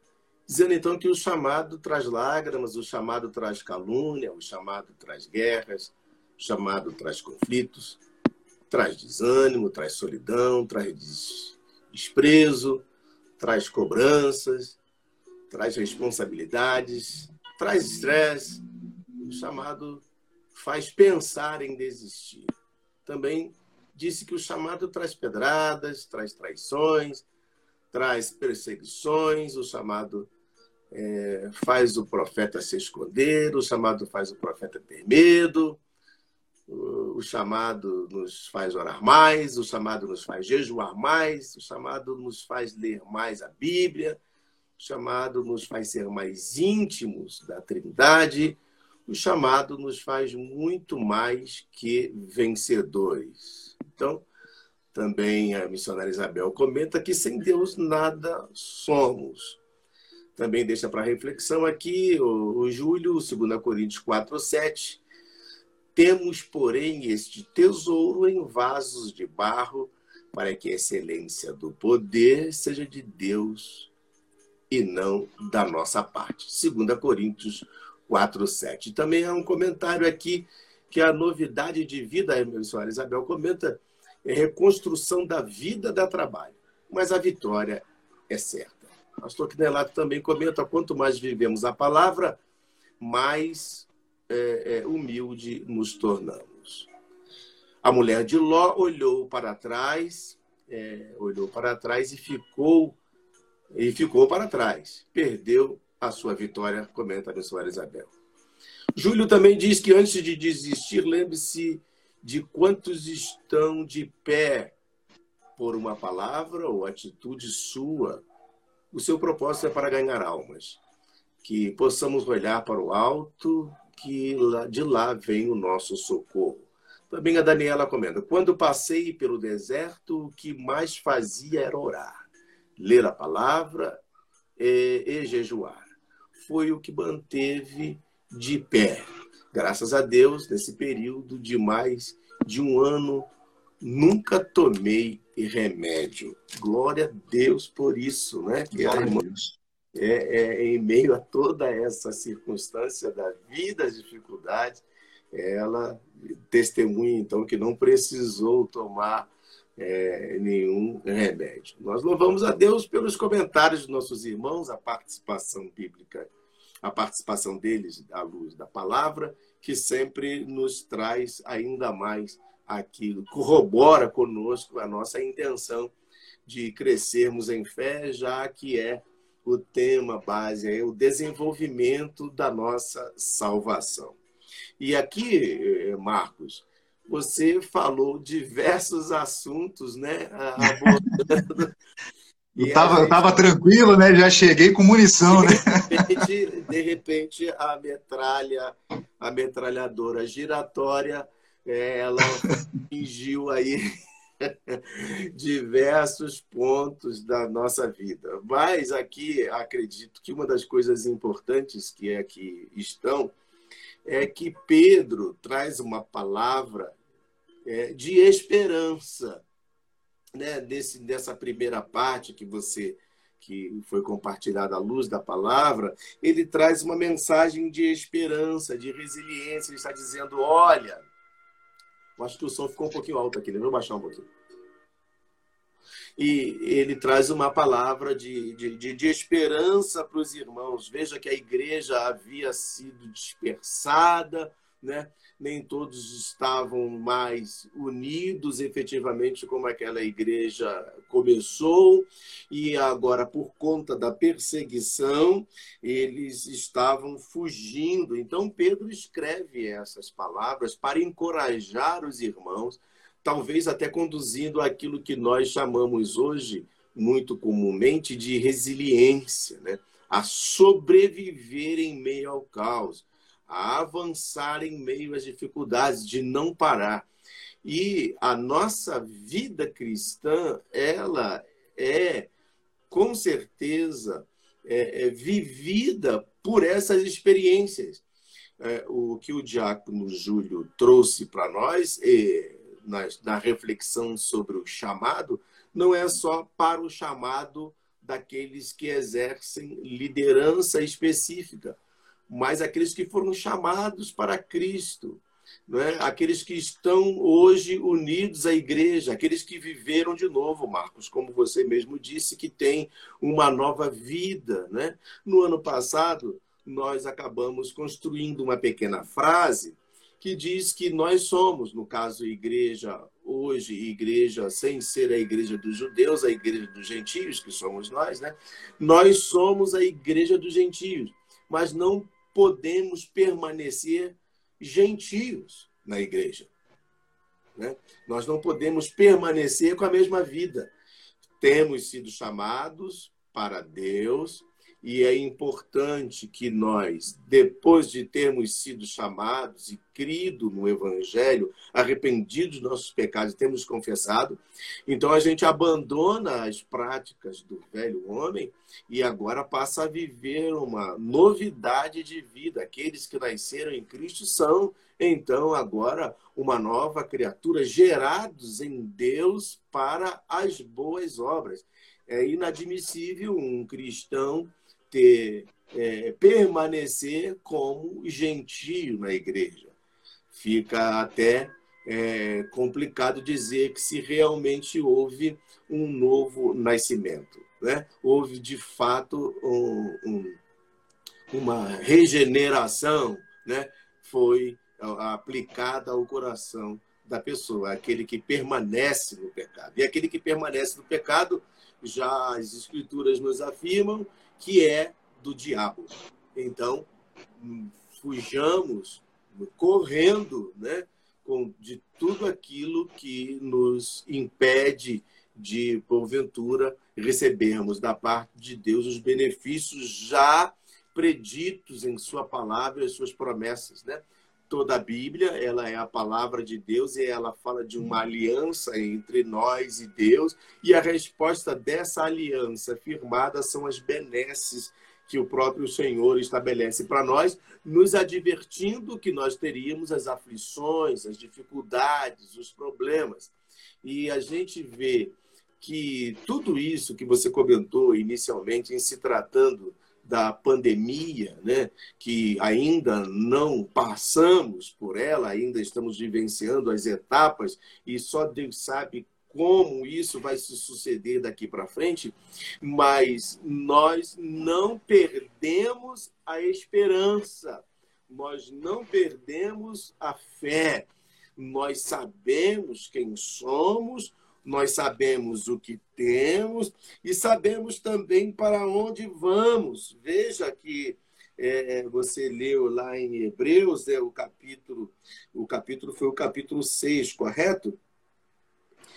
Dizendo então que o chamado traz lágrimas, o chamado traz calúnia, o chamado traz guerras, o chamado traz conflitos, traz desânimo, traz solidão, traz desprezo, traz cobranças, traz responsabilidades, traz estresse. O chamado faz pensar em desistir. Também disse que o chamado traz pedradas, traz traições, traz perseguições, o chamado é, faz o profeta se esconder, o chamado faz o profeta ter medo, o chamado nos faz orar mais, o chamado nos faz jejuar mais, o chamado nos faz ler mais a Bíblia, o chamado nos faz ser mais íntimos da Trindade, o chamado nos faz muito mais que vencedores. Então, também a missionária Isabel comenta que sem Deus nada somos. Também deixa para reflexão aqui o, o Júlio, 2 Coríntios 4, 7, temos, porém, este tesouro em vasos de barro, para que a excelência do poder seja de Deus e não da nossa parte. 2 Coríntios 4, 7. Também há um comentário aqui que a novidade de vida, a Isabel comenta, é reconstrução da vida da trabalho. Mas a vitória é certa. Pastor Quinelato também comenta: quanto mais vivemos a palavra, mais é, é, humilde nos tornamos. A mulher de Ló olhou para trás, é, olhou para trás e ficou e ficou para trás. Perdeu a sua vitória, comenta a missionária Isabel. Júlio também diz que antes de desistir, lembre-se de quantos estão de pé por uma palavra ou atitude sua. O seu propósito é para ganhar almas. Que possamos olhar para o alto, que de lá vem o nosso socorro. Também a Daniela comenta: quando passei pelo deserto, o que mais fazia era orar, ler a palavra e, e jejuar. Foi o que manteve de pé. Graças a Deus, nesse período de mais de um ano, nunca tomei remédio. Glória a Deus por isso, né? Que a irmã, é, é, em meio a toda essa circunstância da vida, as dificuldades, ela testemunha, então, que não precisou tomar é, nenhum remédio. Nós louvamos a Deus pelos comentários dos nossos irmãos, a participação bíblica a participação deles à luz da palavra, que sempre nos traz ainda mais aquilo, corrobora conosco a nossa intenção de crescermos em fé, já que é o tema base, é o desenvolvimento da nossa salvação. E aqui, Marcos, você falou diversos assuntos, né? Abordando eu tava, eu tava tranquilo, né? Já cheguei com munição, de né? Repente, de repente, a metralha, a metralhadora giratória, é, ela atingiu aí diversos pontos da nossa vida. Mas aqui acredito que uma das coisas importantes que aqui estão é que Pedro traz uma palavra é, de esperança né, desse, dessa primeira parte que você que foi compartilhada à luz da palavra, ele traz uma mensagem de esperança, de resiliência. Ele está dizendo: olha, acho que o som ficou um pouquinho alto aqui, né? vou baixar um pouquinho. E ele traz uma palavra de, de, de, de esperança para os irmãos. Veja que a igreja havia sido dispersada, né? Nem todos estavam mais unidos efetivamente como aquela igreja começou, e agora, por conta da perseguição, eles estavam fugindo. Então, Pedro escreve essas palavras para encorajar os irmãos, talvez até conduzindo aquilo que nós chamamos hoje, muito comumente, de resiliência, né? a sobreviver em meio ao caos a avançar em meio às dificuldades, de não parar. E a nossa vida cristã, ela é, com certeza, é, é vivida por essas experiências. É, o que o diácono Júlio trouxe para nós, e, na, na reflexão sobre o chamado, não é só para o chamado daqueles que exercem liderança específica, mas aqueles que foram chamados para Cristo, não é? aqueles que estão hoje unidos à igreja, aqueles que viveram de novo, Marcos, como você mesmo disse, que tem uma nova vida. Né? No ano passado, nós acabamos construindo uma pequena frase que diz que nós somos, no caso, igreja hoje, igreja sem ser a igreja dos judeus, a igreja dos gentios, que somos nós, né? Nós somos a igreja dos gentios, mas não podemos permanecer gentios na igreja. Né? Nós não podemos permanecer com a mesma vida. Temos sido chamados para Deus, e é importante que nós, depois de termos sido chamados e crido no Evangelho, arrependidos dos nossos pecados temos confessado, então a gente abandona as práticas do velho homem e agora passa a viver uma novidade de vida. Aqueles que nasceram em Cristo são, então, agora uma nova criatura, gerados em Deus para as boas obras. É inadmissível um cristão ter, é, permanecer como gentio na igreja. Fica até é complicado dizer que se realmente houve um novo nascimento. Né? Houve, de fato, um, um, uma regeneração, né? foi aplicada ao coração da pessoa, aquele que permanece no pecado. E aquele que permanece no pecado, já as escrituras nos afirmam que é do diabo. Então, fujamos correndo, né, de tudo aquilo que nos impede de porventura recebermos da parte de Deus os benefícios já preditos em sua palavra e suas promessas, né? Toda a Bíblia, ela é a palavra de Deus e ela fala de uma aliança entre nós e Deus, e a resposta dessa aliança firmada são as benesses que o próprio Senhor estabelece para nós, nos advertindo que nós teríamos as aflições, as dificuldades, os problemas. E a gente vê que tudo isso que você comentou inicialmente, em se tratando da pandemia, né, que ainda não passamos por ela, ainda estamos vivenciando as etapas e só Deus sabe como isso vai se suceder daqui para frente, mas nós não perdemos a esperança, nós não perdemos a fé, nós sabemos quem somos, nós sabemos o que temos e sabemos também para onde vamos. Veja que é, você leu lá em Hebreus, é o capítulo, o capítulo foi o capítulo 6, correto?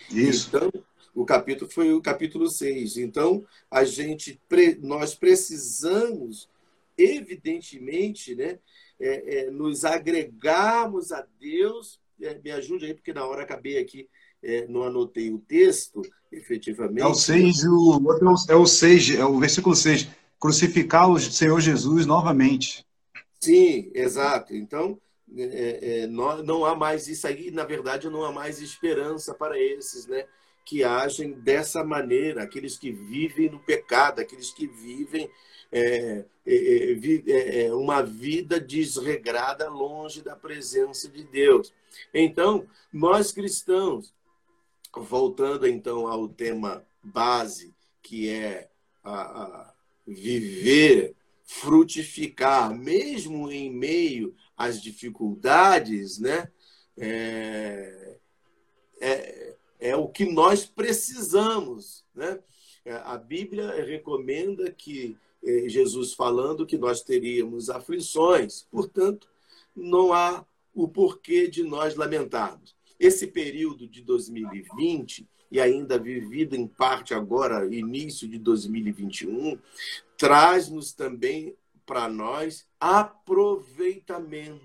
Isso. Então, o capítulo foi o capítulo 6. Então, a gente nós precisamos evidentemente, né, é, é, nos agregarmos a Deus. É, me ajude aí, porque na hora acabei aqui é, não anotei o texto, efetivamente. É o 6 o outro é o 6, é o versículo 6. Crucificar o Senhor Jesus novamente. Sim, exato. Então, é, é, não, não há mais isso aí, na verdade, não há mais esperança para esses, né? Que agem dessa maneira, aqueles que vivem no pecado, aqueles que vivem é, é, é, é uma vida desregrada longe da presença de Deus. Então, nós cristãos, voltando então ao tema base, que é a, a viver, frutificar, mesmo em meio às dificuldades, né? É, é, é o que nós precisamos, né? A Bíblia recomenda que é, Jesus falando que nós teríamos aflições, portanto, não há o porquê de nós lamentarmos. Esse período de 2020 e ainda vivido em parte agora, início de 2021, traz-nos também para nós aproveitamento.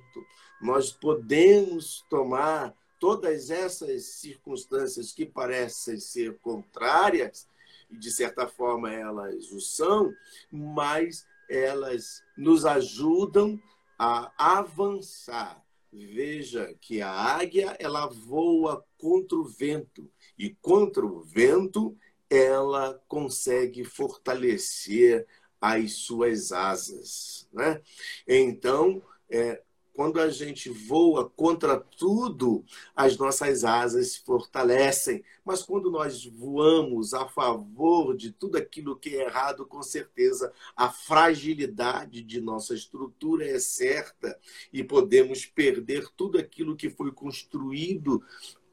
Nós podemos tomar todas essas circunstâncias que parecem ser contrárias, e de certa forma elas o são, mas elas nos ajudam a avançar, Veja que a águia ela voa contra o vento e contra o vento ela consegue fortalecer as suas asas, né? Então, é, quando a gente voa contra tudo, as nossas asas se fortalecem. Mas quando nós voamos a favor de tudo aquilo que é errado, com certeza a fragilidade de nossa estrutura é certa e podemos perder tudo aquilo que foi construído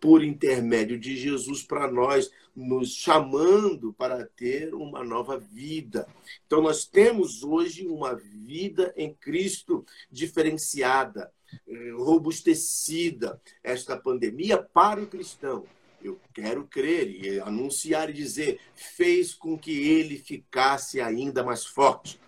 por intermédio de Jesus para nós, nos chamando para ter uma nova vida. Então, nós temos hoje uma vida em Cristo diferenciada, robustecida. Esta pandemia para o cristão. Eu quero crer e anunciar e dizer, fez com que ele ficasse ainda mais forte.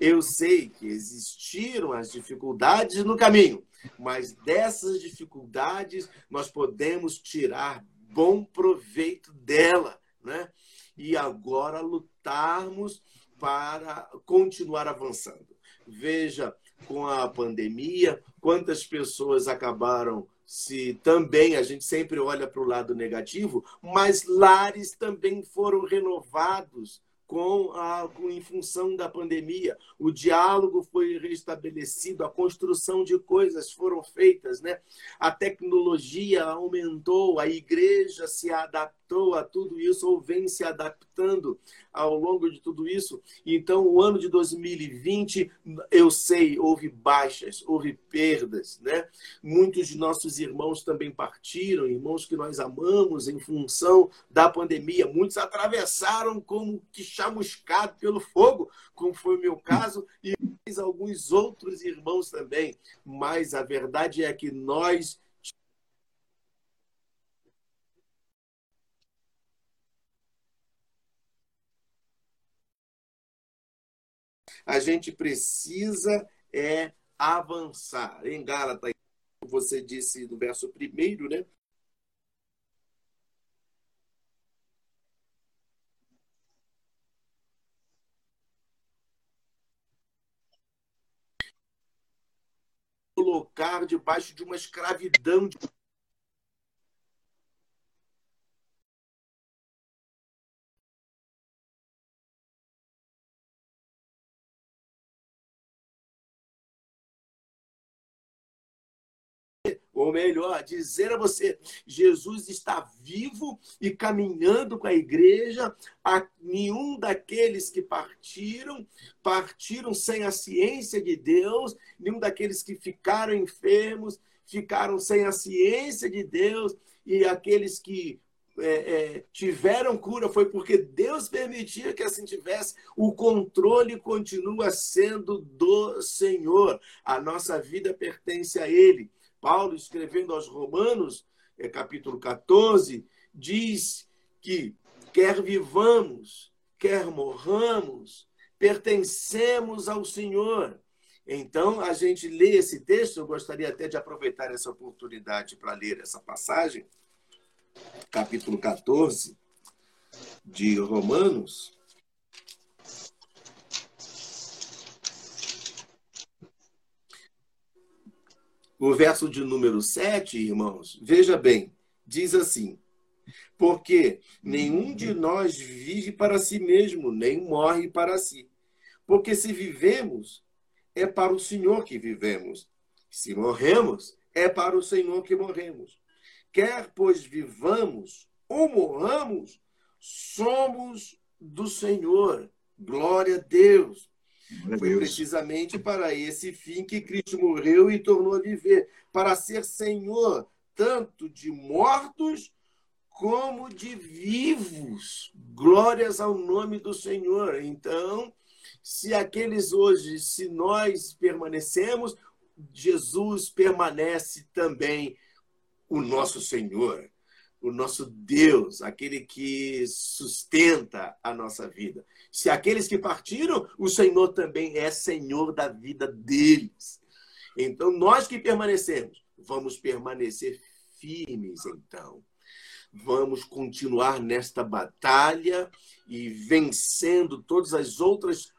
Eu sei que existiram as dificuldades no caminho, mas dessas dificuldades nós podemos tirar bom proveito dela, né? E agora lutarmos para continuar avançando. Veja, com a pandemia, quantas pessoas acabaram se também a gente sempre olha para o lado negativo, mas lares também foram renovados com a, em função da pandemia. O diálogo foi restabelecido, a construção de coisas foram feitas, né? A tecnologia aumentou, a igreja se adaptou a tudo isso ou vem se adaptando ao longo de tudo isso. Então, o ano de 2020, eu sei, houve baixas, houve perdas, né? Muitos de nossos irmãos também partiram, irmãos que nós amamos em função da pandemia. Muitos atravessaram como que chamuscado pelo fogo, como foi o meu caso, e alguns outros irmãos também. Mas a verdade é que nós a gente precisa é avançar. Em Gálatas, você disse no verso primeiro, né? Colocar debaixo de uma escravidão de ou melhor, dizer a você: Jesus está vivo e caminhando com a igreja. A nenhum daqueles que partiram, partiram sem a ciência de Deus, nenhum daqueles que ficaram enfermos, ficaram sem a ciência de Deus, e aqueles que é, é, tiveram cura foi porque Deus permitia que assim tivesse. O controle continua sendo do Senhor. A nossa vida pertence a Ele. Paulo, escrevendo aos Romanos, é, capítulo 14, diz que quer vivamos, quer morramos, pertencemos ao Senhor. Então, a gente lê esse texto, eu gostaria até de aproveitar essa oportunidade para ler essa passagem, capítulo 14 de Romanos, O verso de número 7, irmãos, veja bem, diz assim: Porque nenhum de nós vive para si mesmo, nem morre para si. Porque se vivemos, é para o Senhor que vivemos. Se morremos, é para o Senhor que morremos. Quer, pois, vivamos ou morramos, somos do Senhor. Glória a Deus. Foi precisamente para esse fim que Cristo morreu e tornou a viver para ser Senhor tanto de mortos como de vivos. Glórias ao nome do Senhor. Então, se aqueles hoje, se nós permanecemos, Jesus permanece também o nosso Senhor o nosso Deus, aquele que sustenta a nossa vida. Se aqueles que partiram, o Senhor também é Senhor da vida deles. Então, nós que permanecemos, vamos permanecer firmes, então. Vamos continuar nesta batalha e vencendo todas as outras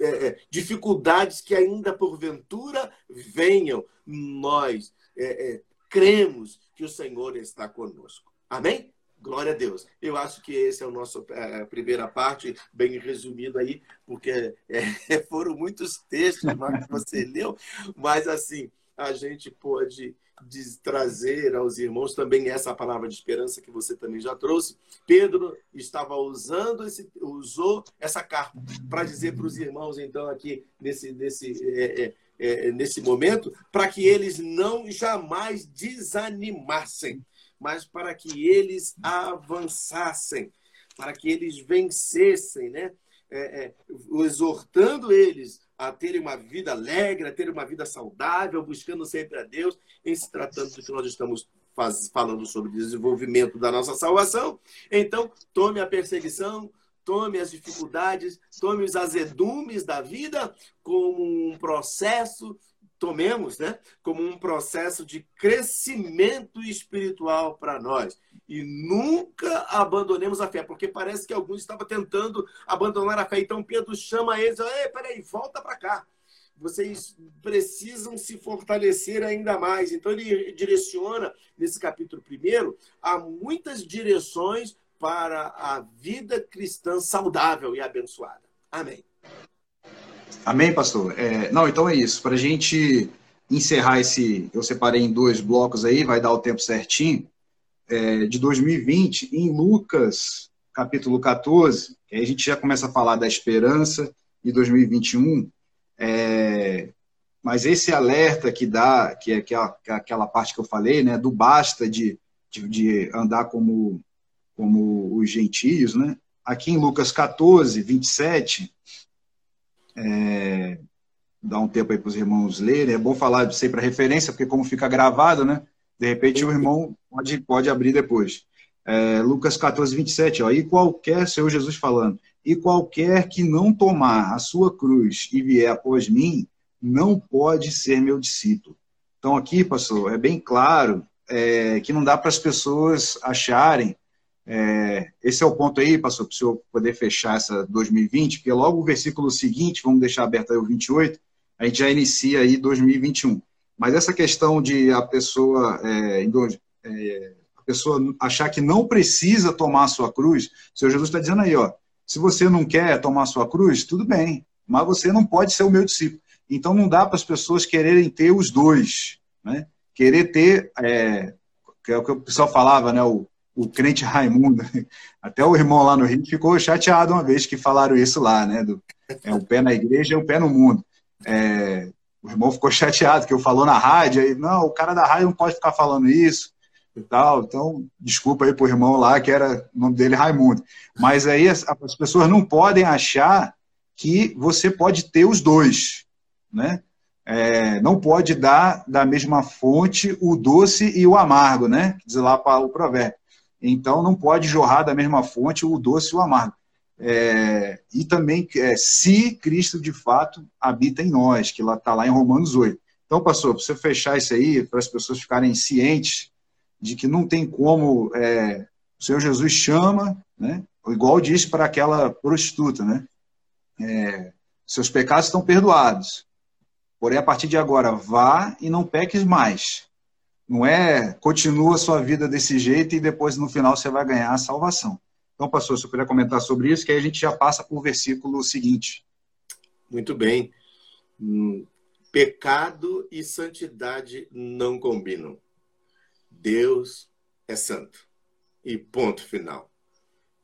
é, é dificuldades que ainda porventura venham. Nós é, é, cremos que o Senhor está conosco. Amém? Glória a Deus. Eu acho que esse é o nosso é, a primeira parte, bem resumido aí, porque é, foram muitos textos que você leu, mas assim, a gente pode trazer aos irmãos também essa palavra de esperança que você também já trouxe. Pedro estava usando esse, usou essa carta para dizer para os irmãos, então, aqui nesse, nesse é, é, é, nesse momento, para que eles não jamais desanimassem, mas para que eles avançassem, para que eles vencessem, né? É, é, exortando eles a terem uma vida alegre, a terem uma vida saudável, buscando sempre a Deus, em se tratando do que nós estamos faz, falando sobre desenvolvimento da nossa salvação. Então, tome a perseguição, tome as dificuldades, tome os azedumes da vida como um processo, tomemos, né, como um processo de crescimento espiritual para nós. E nunca abandonemos a fé, porque parece que alguns estavam tentando abandonar a fé. Então Pedro chama eles, ei, peraí, volta para cá. Vocês precisam se fortalecer ainda mais. Então ele direciona, nesse capítulo primeiro, a muitas direções para a vida cristã saudável e abençoada. Amém. Amém, pastor? É, não, então é isso. Para a gente encerrar esse. Eu separei em dois blocos aí, vai dar o tempo certinho. É, de 2020, em Lucas, capítulo 14, aí a gente já começa a falar da esperança de 2021. É, mas esse alerta que dá, que é, que é aquela parte que eu falei, né, do basta de, de, de andar como, como os gentios, né? Aqui em Lucas 14, 27, é, dá um tempo aí para os irmãos lerem. É bom falar sempre a referência, porque como fica gravado, né? De repente o irmão pode, pode abrir depois. É, Lucas 14, 27, ó, e qualquer, Senhor Jesus falando, e qualquer que não tomar a sua cruz e vier após mim, não pode ser meu discípulo. Então aqui, pastor, é bem claro é, que não dá para as pessoas acharem é, esse é o ponto aí, pastor, para o senhor poder fechar essa 2020, porque logo o versículo seguinte, vamos deixar aberto aí o 28, a gente já inicia aí 2021. Mas essa questão de a pessoa, é, é, a pessoa achar que não precisa tomar a sua cruz, o Senhor Jesus está dizendo aí, ó, se você não quer tomar a sua cruz, tudo bem, mas você não pode ser o meu discípulo. Então não dá para as pessoas quererem ter os dois, né? Querer ter, é, que é o que o pessoal falava, né? O, o crente Raimundo. Até o irmão lá no Rio ficou chateado uma vez que falaram isso lá, né? Do, é o pé na igreja e o pé no mundo. É, o irmão ficou chateado que eu falou na rádio, aí, não, o cara da rádio não pode ficar falando isso e tal. Então, desculpa aí pro irmão lá, que era o nome dele Raimundo. Mas aí as, as pessoas não podem achar que você pode ter os dois, né? É, não pode dar da mesma fonte o doce e o amargo, né? Diz lá para o provérbio. Então, não pode jorrar da mesma fonte o doce e o amargo. É, e também é, se Cristo de fato habita em nós, que está lá em Romanos 8. Então, pastor, para você fechar isso aí, para as pessoas ficarem cientes de que não tem como é, o Senhor Jesus chama, né, igual disse para aquela prostituta, né, é, seus pecados estão perdoados. Porém, a partir de agora, vá e não peques mais. Não é continua a sua vida desse jeito e depois no final você vai ganhar a salvação. Então, pastor, se eu puder comentar sobre isso, que aí a gente já passa para o versículo seguinte. Muito bem. Hum, pecado e santidade não combinam. Deus é santo. E ponto final.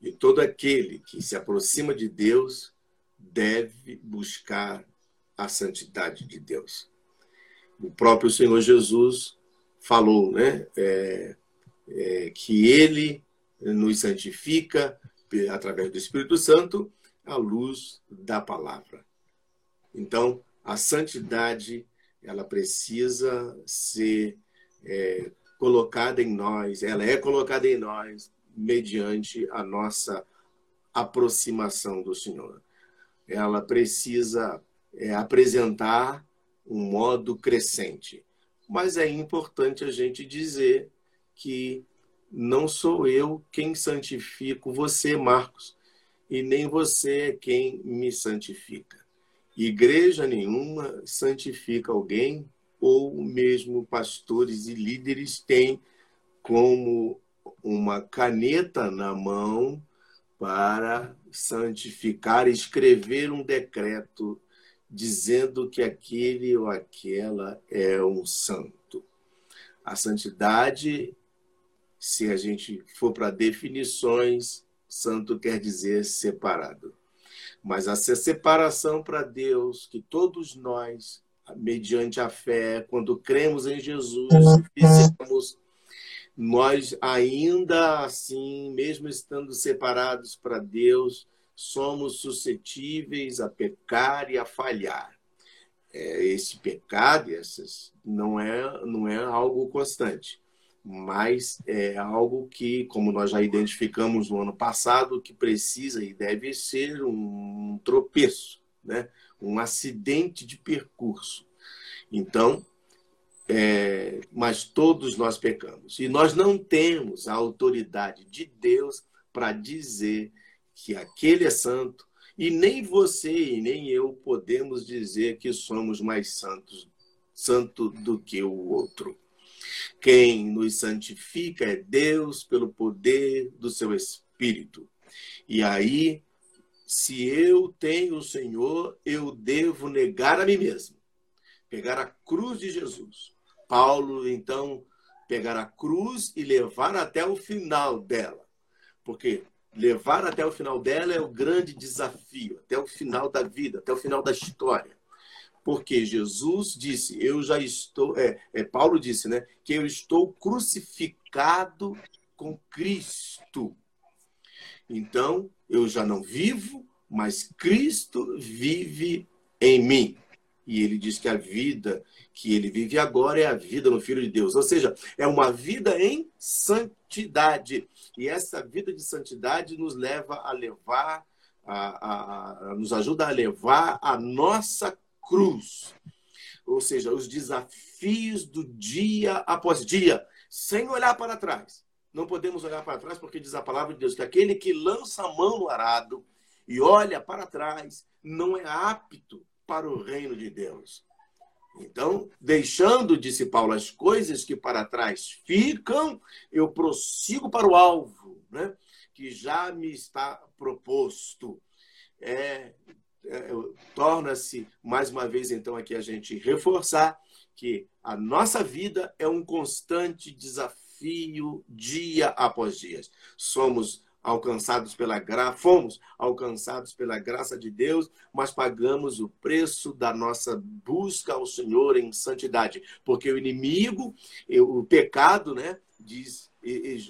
E todo aquele que se aproxima de Deus deve buscar a santidade de Deus. O próprio Senhor Jesus falou, né? É, é, que Ele nos santifica através do Espírito Santo à luz da palavra. Então, a santidade ela precisa ser é, colocada em nós, ela é colocada em nós mediante a nossa aproximação do Senhor. Ela precisa é, apresentar um modo crescente. Mas é importante a gente dizer que não sou eu quem santifico você, Marcos, e nem você é quem me santifica. Igreja nenhuma santifica alguém, ou mesmo pastores e líderes têm como uma caneta na mão para santificar, escrever um decreto dizendo que aquele ou aquela é um santo. A santidade se a gente for para definições, santo quer dizer separado. Mas essa separação para Deus, que todos nós, mediante a fé, quando cremos em Jesus, fizemos, nós ainda assim, mesmo estando separados para Deus, somos suscetíveis a pecar e a falhar. É, esse pecado, essas, não é, não é algo constante mas é algo que, como nós já identificamos no ano passado, que precisa e deve ser um tropeço, né? um acidente de percurso. Então, é, mas todos nós pecamos. E nós não temos a autoridade de Deus para dizer que aquele é santo, e nem você e nem eu podemos dizer que somos mais santos santo do que o outro. Quem nos santifica é Deus pelo poder do seu Espírito. E aí, se eu tenho o Senhor, eu devo negar a mim mesmo, pegar a cruz de Jesus. Paulo, então, pegar a cruz e levar até o final dela. Porque levar até o final dela é o grande desafio, até o final da vida, até o final da história. Porque Jesus disse, eu já estou, é, é, Paulo disse, né, que eu estou crucificado com Cristo. Então, eu já não vivo, mas Cristo vive em mim. E ele diz que a vida que ele vive agora é a vida no Filho de Deus. Ou seja, é uma vida em santidade. E essa vida de santidade nos leva a levar, a, a, a, nos ajuda a levar a nossa cruz. Ou seja, os desafios do dia após dia, sem olhar para trás. Não podemos olhar para trás porque diz a palavra de Deus que aquele que lança a mão no arado e olha para trás não é apto para o reino de Deus. Então, deixando, disse Paulo, as coisas que para trás ficam, eu prossigo para o alvo, né? que já me está proposto. É, é, Torna-se, mais uma vez, então, aqui a gente reforçar que a nossa vida é um constante desafio dia após dia. Somos alcançados pela graça, fomos alcançados pela graça de Deus, mas pagamos o preço da nossa busca ao Senhor em santidade, porque o inimigo, o pecado, né, diz,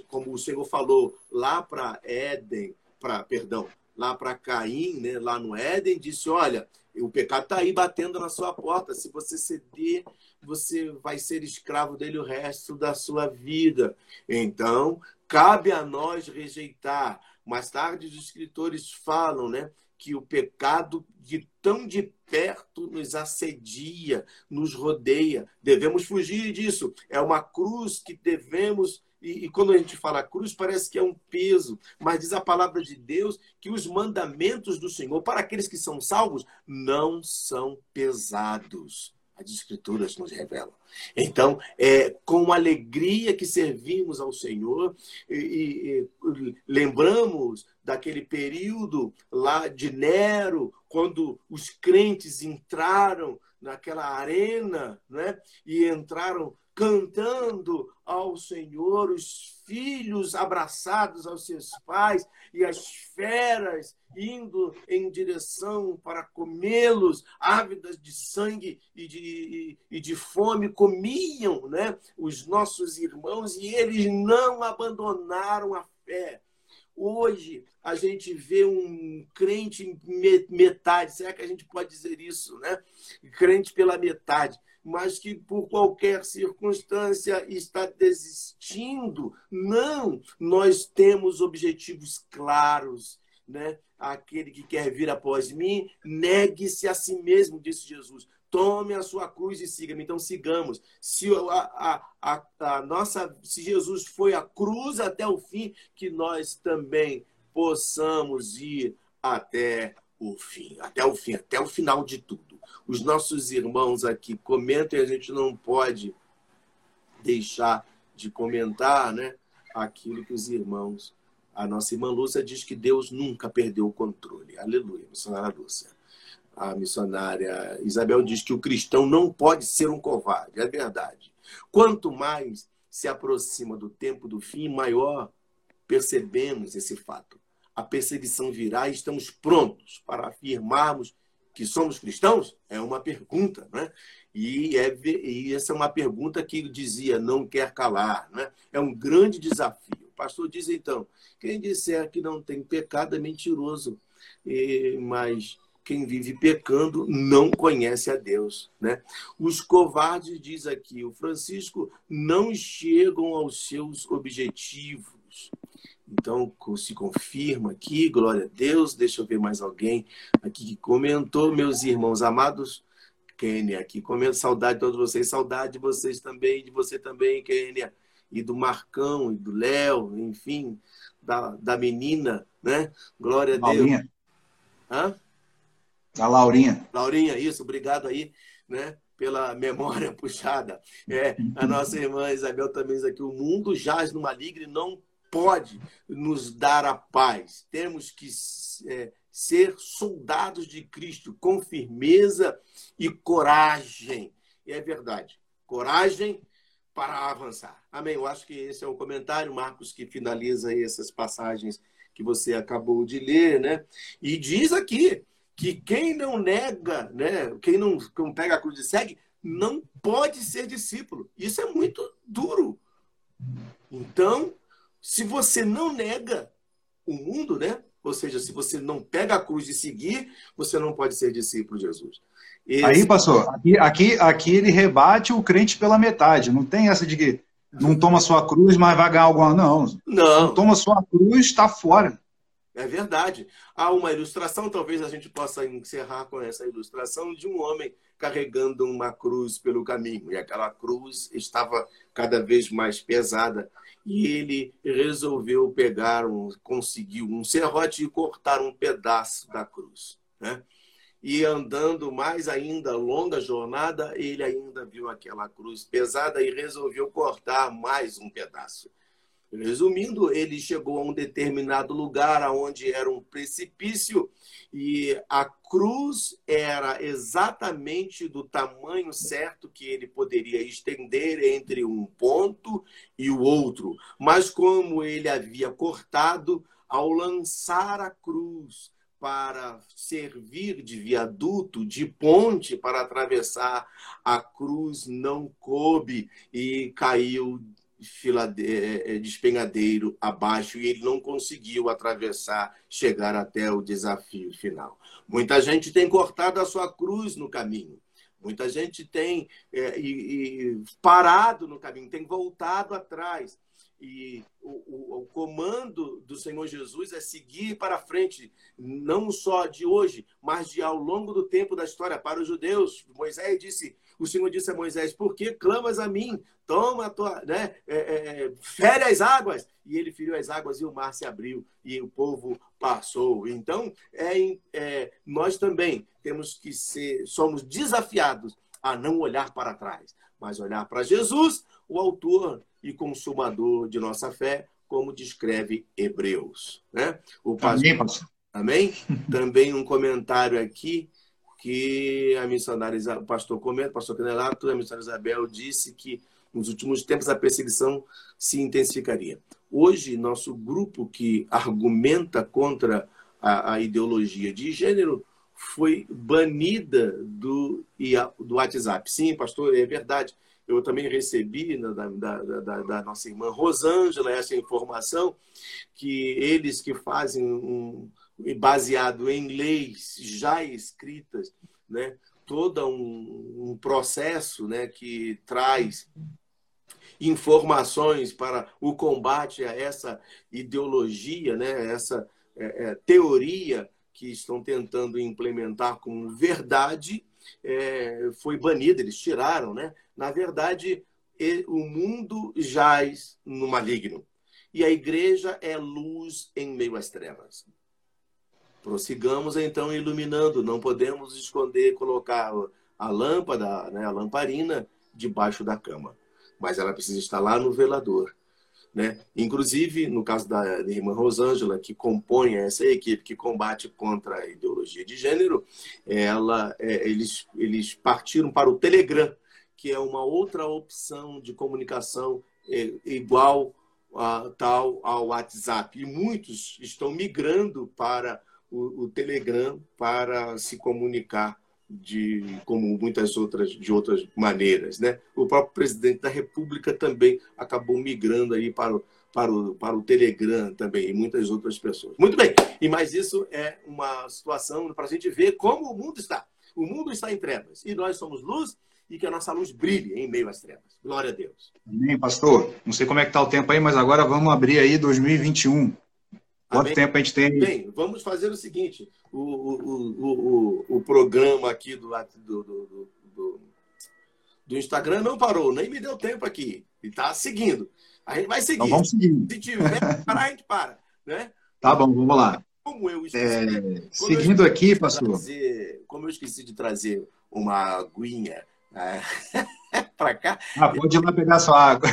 como o Senhor falou lá para Éden, para, perdão, lá para Caim, né, lá no Éden, disse: "Olha, o pecado está aí batendo na sua porta. Se você ceder, você vai ser escravo dele o resto da sua vida. Então, cabe a nós rejeitar. Mais tarde, os escritores falam né, que o pecado de tão de perto nos assedia, nos rodeia. Devemos fugir disso. É uma cruz que devemos. E, e, quando a gente fala cruz, parece que é um peso, mas diz a palavra de Deus que os mandamentos do Senhor, para aqueles que são salvos, não são pesados as Escrituras nos revelam. Então, é com alegria que servimos ao Senhor e, e, e, lembramos daquele período lá de Nero, quando os crentes entraram naquela arena né, e entraram cantando ao Senhor, os filhos abraçados aos seus pais e as feras indo em direção para comê-los, ávidas de sangue e de, e de fome, comiam né, os nossos irmãos e eles não abandonaram a fé. Hoje a gente vê um crente metade, será que a gente pode dizer isso, né? Crente pela metade mas que por qualquer circunstância está desistindo. Não, nós temos objetivos claros, né? Aquele que quer vir após mim, negue-se a si mesmo, disse Jesus. Tome a sua cruz e siga-me. Então sigamos. Se a, a, a, a nossa, se Jesus foi a cruz até o fim, que nós também possamos ir até o fim, até o fim, até o final de tudo os nossos irmãos aqui comentam e a gente não pode deixar de comentar né, aquilo que os irmãos. A nossa irmã Lúcia diz que Deus nunca perdeu o controle. Aleluia, missionária Lúcia. A missionária Isabel diz que o cristão não pode ser um covarde. É verdade. Quanto mais se aproxima do tempo do fim, maior percebemos esse fato. A perseguição virá e estamos prontos para afirmarmos que somos cristãos? É uma pergunta, né? E, é, e essa é uma pergunta que dizia não quer calar, né? É um grande desafio. O pastor diz então: quem disser que não tem pecado é mentiroso, e, mas quem vive pecando não conhece a Deus, né? Os covardes diz aqui, o Francisco não chegam aos seus objetivos. Então, se confirma aqui, glória a Deus. Deixa eu ver mais alguém aqui que comentou, meus irmãos amados. Kênia aqui, comendo saudade de todos vocês, saudade de vocês também, de você também, Kênia, e do Marcão, e do Léo, enfim, da, da menina, né? Glória a. Deus. Hã? A Laurinha. Laurinha, isso, obrigado aí, né? Pela memória puxada. É, a nossa irmã Isabel também diz aqui: o mundo jaz no maligno e não pode nos dar a paz. Temos que é, ser soldados de Cristo com firmeza e coragem. E é verdade. Coragem para avançar. Amém. Eu acho que esse é o comentário, Marcos, que finaliza essas passagens que você acabou de ler, né? E diz aqui que quem não nega, né? Quem não, não pega a cruz e segue, não pode ser discípulo. Isso é muito duro. Então, se você não nega o mundo, né? Ou seja, se você não pega a cruz de seguir, você não pode ser discípulo de Jesus. Esse... Aí, pastor, aqui, aqui, aqui ele rebate o crente pela metade. Não tem essa de que não toma sua cruz, mas vai ganhar alguma. Não. Não. não toma sua cruz, está fora. É verdade. Há uma ilustração, talvez a gente possa encerrar com essa ilustração de um homem carregando uma cruz pelo caminho. E aquela cruz estava cada vez mais pesada. E ele resolveu pegar, um, conseguiu um serrote e cortar um pedaço da cruz. Né? E andando mais ainda, longa jornada, ele ainda viu aquela cruz pesada e resolveu cortar mais um pedaço. Resumindo, ele chegou a um determinado lugar onde era um precipício e a cruz era exatamente do tamanho certo que ele poderia estender entre um ponto e o outro. Mas como ele havia cortado, ao lançar a cruz para servir de viaduto, de ponte para atravessar, a cruz não coube e caiu despenhadeiro abaixo e ele não conseguiu atravessar, chegar até o desafio final. Muita gente tem cortado a sua cruz no caminho. Muita gente tem é, e, e parado no caminho, tem voltado atrás. E o, o, o, comando do Senhor Jesus é seguir para frente, não só de hoje, mas de ao longo do tempo da história. Para os judeus, Moisés disse: o Senhor disse a Moisés: Por que clamas a mim? Toma a tua. Né, é, é, é, fere as águas. E ele feriu as águas e o mar se abriu e o povo passou. Então, é, é, nós também temos que ser, somos desafiados a não olhar para trás, mas olhar para Jesus, o autor e consumador de nossa fé, como descreve Hebreus. Né? O pastor, Amém, pastor. Amém? Também um comentário aqui que a missionária, o pastor comenta, o pastor Canelato, a missionária Isabel disse que nos últimos tempos a perseguição se intensificaria. Hoje, nosso grupo que argumenta contra a, a ideologia de gênero foi banida do, do WhatsApp. Sim, pastor, é verdade. Eu também recebi da, da, da, da nossa irmã Rosângela essa informação que eles que fazem um, baseado em leis já escritas, né? todo um, um processo né, que traz informações para o combate a essa ideologia, né, essa é, é, teoria que estão tentando implementar como verdade, é, foi banida, eles tiraram. Né? Na verdade, o mundo jaz no maligno. E a igreja é luz em meio às trevas. Prossigamos então iluminando, não podemos esconder, colocar a lâmpada, né, a lamparina, debaixo da cama, mas ela precisa estar lá no velador. Né? Inclusive, no caso da irmã Rosângela, que compõe essa equipe que combate contra a ideologia de gênero, ela, é, eles, eles partiram para o Telegram, que é uma outra opção de comunicação é, igual a, tal ao WhatsApp. E muitos estão migrando para o, o Telegram para se comunicar de como muitas outras de outras maneiras, né? O próprio presidente da República também acabou migrando aí para o, para o, para o Telegram também e muitas outras pessoas. Muito bem. E mais isso é uma situação para a gente ver como o mundo está. O mundo está em trevas e nós somos luz e que a nossa luz brilhe em meio às trevas. Glória a Deus. Amém, pastor. Não sei como é que está o tempo aí, mas agora vamos abrir aí 2021. Quanto Amém? tempo a gente tem? Bem, vamos fazer o seguinte: o, o, o, o, programa aqui do, do, do, do, do Instagram não parou, nem me deu tempo aqui. E está seguindo. A gente vai seguir. Então vamos seguir. Se tiver parar, a gente para. Né? Tá bom, vamos lá. Como eu esqueci, é, seguindo aqui, pastor. Trazer, como eu esqueci de trazer uma aguinha é, para cá. Ah, pode ir lá pegar sua água.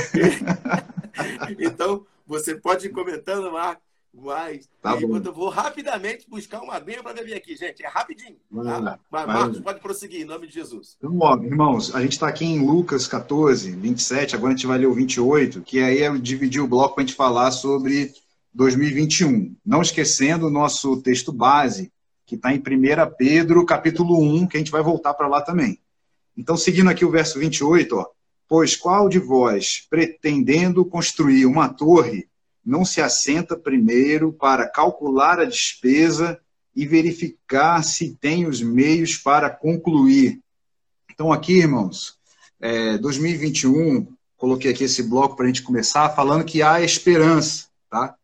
então, Você pode ir comentando, Marcos. Mas, tá eu vou rapidamente buscar uma aguinha para beber aqui, gente. É rapidinho. Tá? Mas, Marcos, pode prosseguir, em nome de Jesus. Então, ó, irmãos, a gente está aqui em Lucas 14, 27, agora a gente vai ler o 28, que aí eu dividi o bloco para a gente falar sobre 2021. Não esquecendo o nosso texto base, que está em 1 Pedro, capítulo 1, que a gente vai voltar para lá também. Então, seguindo aqui o verso 28, ó. Pois qual de vós, pretendendo construir uma torre, não se assenta primeiro para calcular a despesa e verificar se tem os meios para concluir. Então, aqui, irmãos, é, 2021, coloquei aqui esse bloco para a gente começar, falando que há esperança, tá?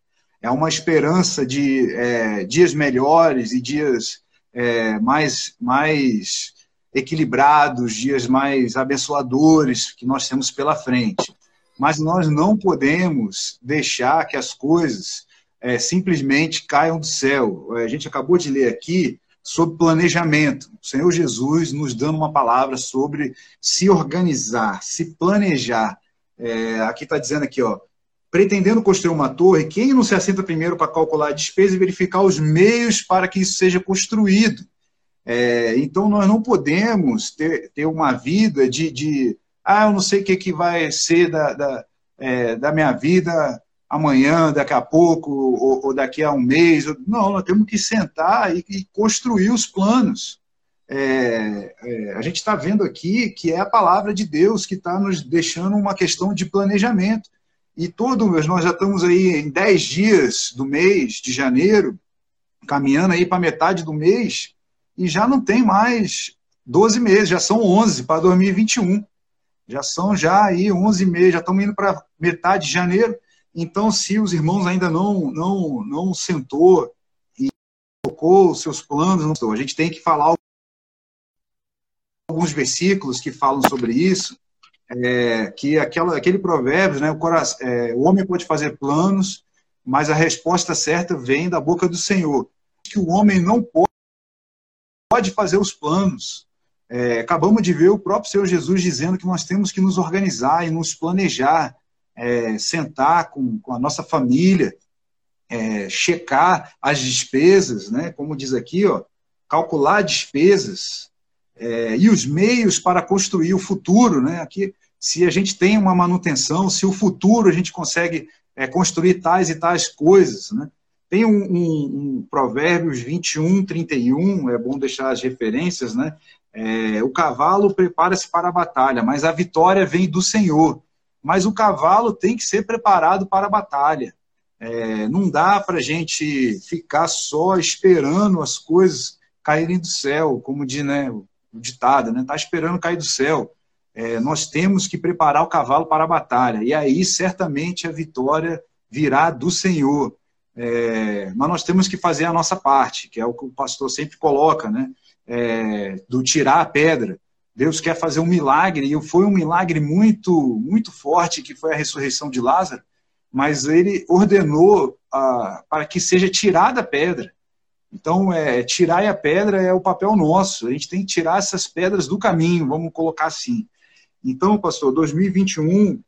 É uma esperança de é, dias melhores e dias é, mais, mais equilibrados, dias mais abençoadores que nós temos pela frente mas nós não podemos deixar que as coisas é, simplesmente caiam do céu. A gente acabou de ler aqui sobre planejamento. O Senhor Jesus nos dando uma palavra sobre se organizar, se planejar. É, aqui está dizendo aqui, ó, pretendendo construir uma torre, quem não se assenta primeiro para calcular a despesa e verificar os meios para que isso seja construído? É, então, nós não podemos ter, ter uma vida de, de ah, eu não sei o que, que vai ser da, da, é, da minha vida amanhã, daqui a pouco, ou, ou, daqui a um mês. Não, nós temos que sentar e, e construir os planos. É, é, a gente está vendo aqui que é a palavra de Deus que está nos deixando uma questão de planejamento. E todos, nós já estamos aí em 10 dias do mês de janeiro, caminhando aí para metade do mês, e já não tem mais 12 meses, já são 11 para 2021. Já são já aí 11 meses, já estamos indo para metade de janeiro. Então, se os irmãos ainda não não não sentou e colocou seus planos, a gente tem que falar alguns versículos que falam sobre isso, é, que aquela, aquele provérbio, né, o, coração, é, o homem pode fazer planos, mas a resposta certa vem da boca do Senhor. Que o homem não pode, pode fazer os planos, é, acabamos de ver o próprio Senhor Jesus dizendo que nós temos que nos organizar e nos planejar, é, sentar com, com, a nossa família, é, checar as despesas, né, como diz aqui, ó, calcular despesas é, e os meios para construir o futuro. Né, aqui, se a gente tem uma manutenção, se o futuro a gente consegue é, construir tais e tais coisas. Né, tem um, um, um Provérbios 21, 31, é bom deixar as referências, né? É, o cavalo prepara-se para a batalha, mas a vitória vem do Senhor. Mas o cavalo tem que ser preparado para a batalha. É, não dá para a gente ficar só esperando as coisas caírem do céu, como diz né, o ditado, né? Está esperando cair do céu. É, nós temos que preparar o cavalo para a batalha. E aí, certamente, a vitória virá do Senhor. É, mas nós temos que fazer a nossa parte, que é o que o pastor sempre coloca, né? É, do tirar a pedra. Deus quer fazer um milagre, e foi um milagre muito, muito forte, que foi a ressurreição de Lázaro, mas ele ordenou ah, para que seja tirada a pedra. Então, é, tirar a pedra é o papel nosso, a gente tem que tirar essas pedras do caminho, vamos colocar assim. Então, pastor, 2021,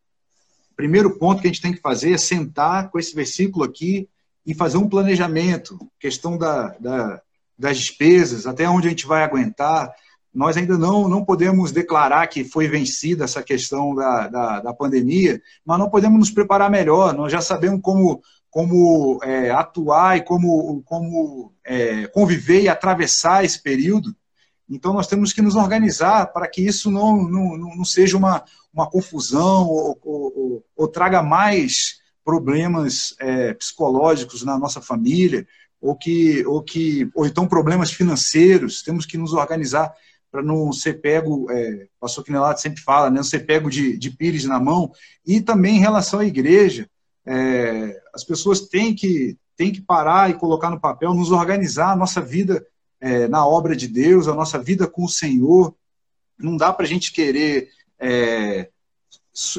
primeiro ponto que a gente tem que fazer é sentar com esse versículo aqui e fazer um planejamento, questão da, da das despesas, até onde a gente vai aguentar. Nós ainda não, não podemos declarar que foi vencida essa questão da, da, da pandemia, mas não podemos nos preparar melhor. Nós já sabemos como, como é, atuar e como, como é, conviver e atravessar esse período. Então, nós temos que nos organizar para que isso não, não, não seja uma, uma confusão ou, ou, ou, ou traga mais problemas é, psicológicos na nossa família, ou que, ou que, ou então problemas financeiros, temos que nos organizar para não ser pego, é, o pastor Quinelato sempre fala, né, não ser pego de, de pires na mão, e também em relação à igreja, é, as pessoas têm que, têm que parar e colocar no papel, nos organizar a nossa vida é, na obra de Deus, a nossa vida com o Senhor, não dá para a gente querer é,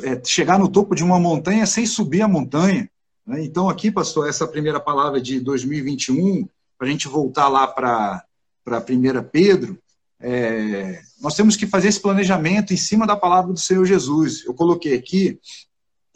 é, chegar no topo de uma montanha sem subir a montanha? Então, aqui, pastor, essa primeira palavra de 2021, para a gente voltar lá para 1 Pedro, é, nós temos que fazer esse planejamento em cima da palavra do Senhor Jesus. Eu coloquei aqui,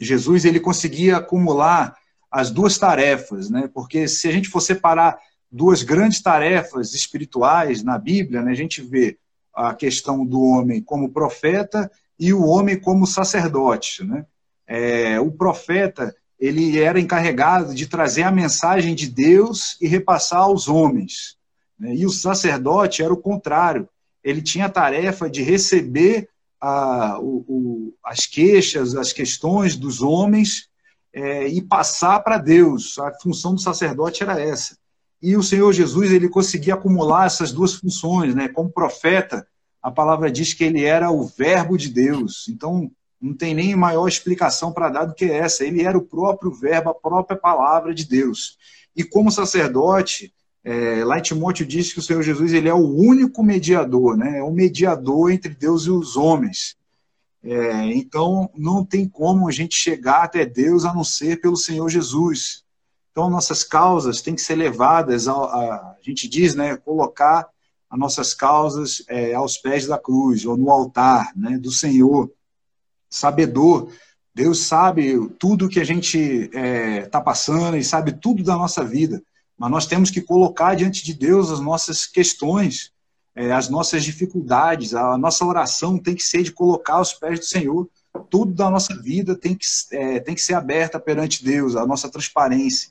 Jesus ele conseguia acumular as duas tarefas, né? Porque se a gente for separar duas grandes tarefas espirituais na Bíblia, né, a gente vê a questão do homem como profeta e o homem como sacerdote, né? É, o profeta ele era encarregado de trazer a mensagem de Deus e repassar aos homens. Né? E o sacerdote era o contrário. Ele tinha a tarefa de receber a, o, o, as queixas, as questões dos homens é, e passar para Deus. A função do sacerdote era essa. E o Senhor Jesus ele conseguia acumular essas duas funções, né? Como profeta, a palavra diz que ele era o Verbo de Deus. Então, não tem nem maior explicação para dar do que essa. Ele era o próprio Verbo, a própria palavra de Deus. E como sacerdote, é, lá em Timóteo diz que o Senhor Jesus ele é o único mediador, né? É o mediador entre Deus e os homens. É, então, não tem como a gente chegar até Deus a não ser pelo Senhor Jesus. Então, nossas causas têm que ser levadas, a, a, a gente diz, né, colocar as nossas causas é, aos pés da cruz, ou no altar né, do Senhor. Sabedor, Deus sabe tudo que a gente está é, tá passando e sabe tudo da nossa vida, mas nós temos que colocar diante de Deus as nossas questões, é, as nossas dificuldades, a nossa oração tem que ser de colocar aos pés do Senhor. Tudo da nossa vida tem que, é, tem que ser aberta perante Deus, a nossa transparência.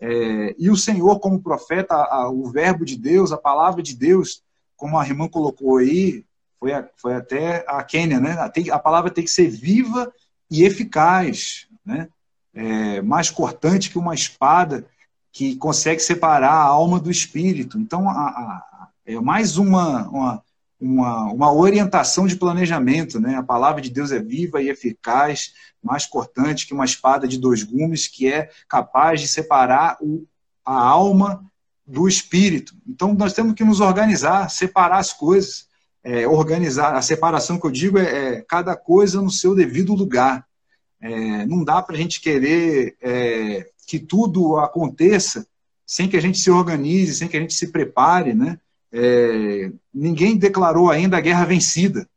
É, e o Senhor, como profeta, a, o verbo de Deus, a palavra de Deus, como a irmã colocou aí, foi, a, foi até a Quênia, né? A, a, palavra tem que ser viva e eficaz, né? É, mais cortante que uma espada que consegue separar a alma do espírito. Então, a, a é mais uma, uma, uma, uma, orientação de planejamento. Né? A palavra de Deus é viva e eficaz, mais cortante que uma espada de dois gumes, que é capaz de separar o, a alma do espírito. Então, nós temos que nos organizar, separar as coisas. É, organizar, a separação que eu digo é, é cada coisa no seu devido lugar. É, não dá para a gente querer é, que tudo aconteça sem que a gente se organize, sem que a gente se prepare, né? É, ninguém declarou ainda a guerra vencida.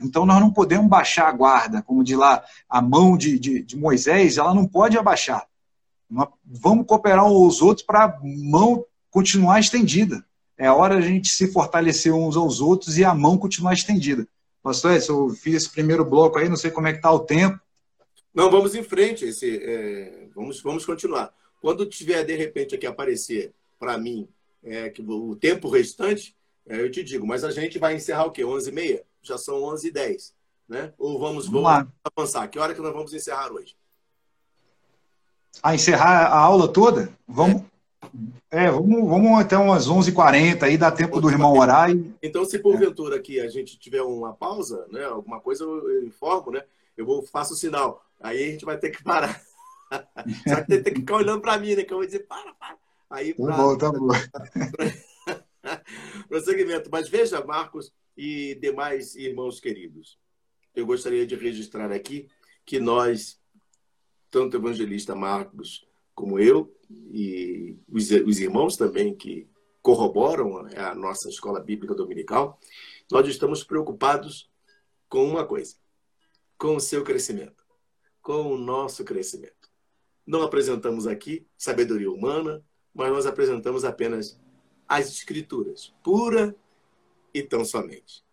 Então nós não podemos baixar a guarda, como de lá a mão de, de, de Moisés, ela não pode abaixar. Nós vamos cooperar uns aos outros para a mão continuar estendida. É hora a gente se fortalecer uns aos outros e a mão continuar estendida. Pastor Edson, eu fiz esse primeiro bloco aí, não sei como é que está o tempo. Não, vamos em frente. Esse, é, vamos, vamos continuar. Quando tiver, de repente, aqui aparecer para mim é, que o tempo restante, é, eu te digo, mas a gente vai encerrar o quê? 11h30? Já são 11h10, né? Ou vamos, vamos, vamos avançar? Que hora que nós vamos encerrar hoje? A encerrar a aula toda? Vamos... É. é vamos, vamos até umas 11h40 aí, dá tempo do irmão orar. E... Então, se porventura aqui a gente tiver uma pausa, né, alguma coisa, eu informo, né? Eu vou, faço o sinal. Aí a gente vai ter que parar. Só que tem, tem que ficar olhando para mim, né? Que eu vou dizer, para, para. Aí tá bom, tá bom. Prosseguimento. Mas veja, Marcos e demais irmãos queridos, eu gostaria de registrar aqui que nós, tanto o evangelista Marcos como eu, e os, os irmãos também que corroboram a nossa escola bíblica dominical, nós estamos preocupados com uma coisa: com o seu crescimento, com o nosso crescimento. Não apresentamos aqui sabedoria humana, mas nós apresentamos apenas as escrituras, pura e tão somente.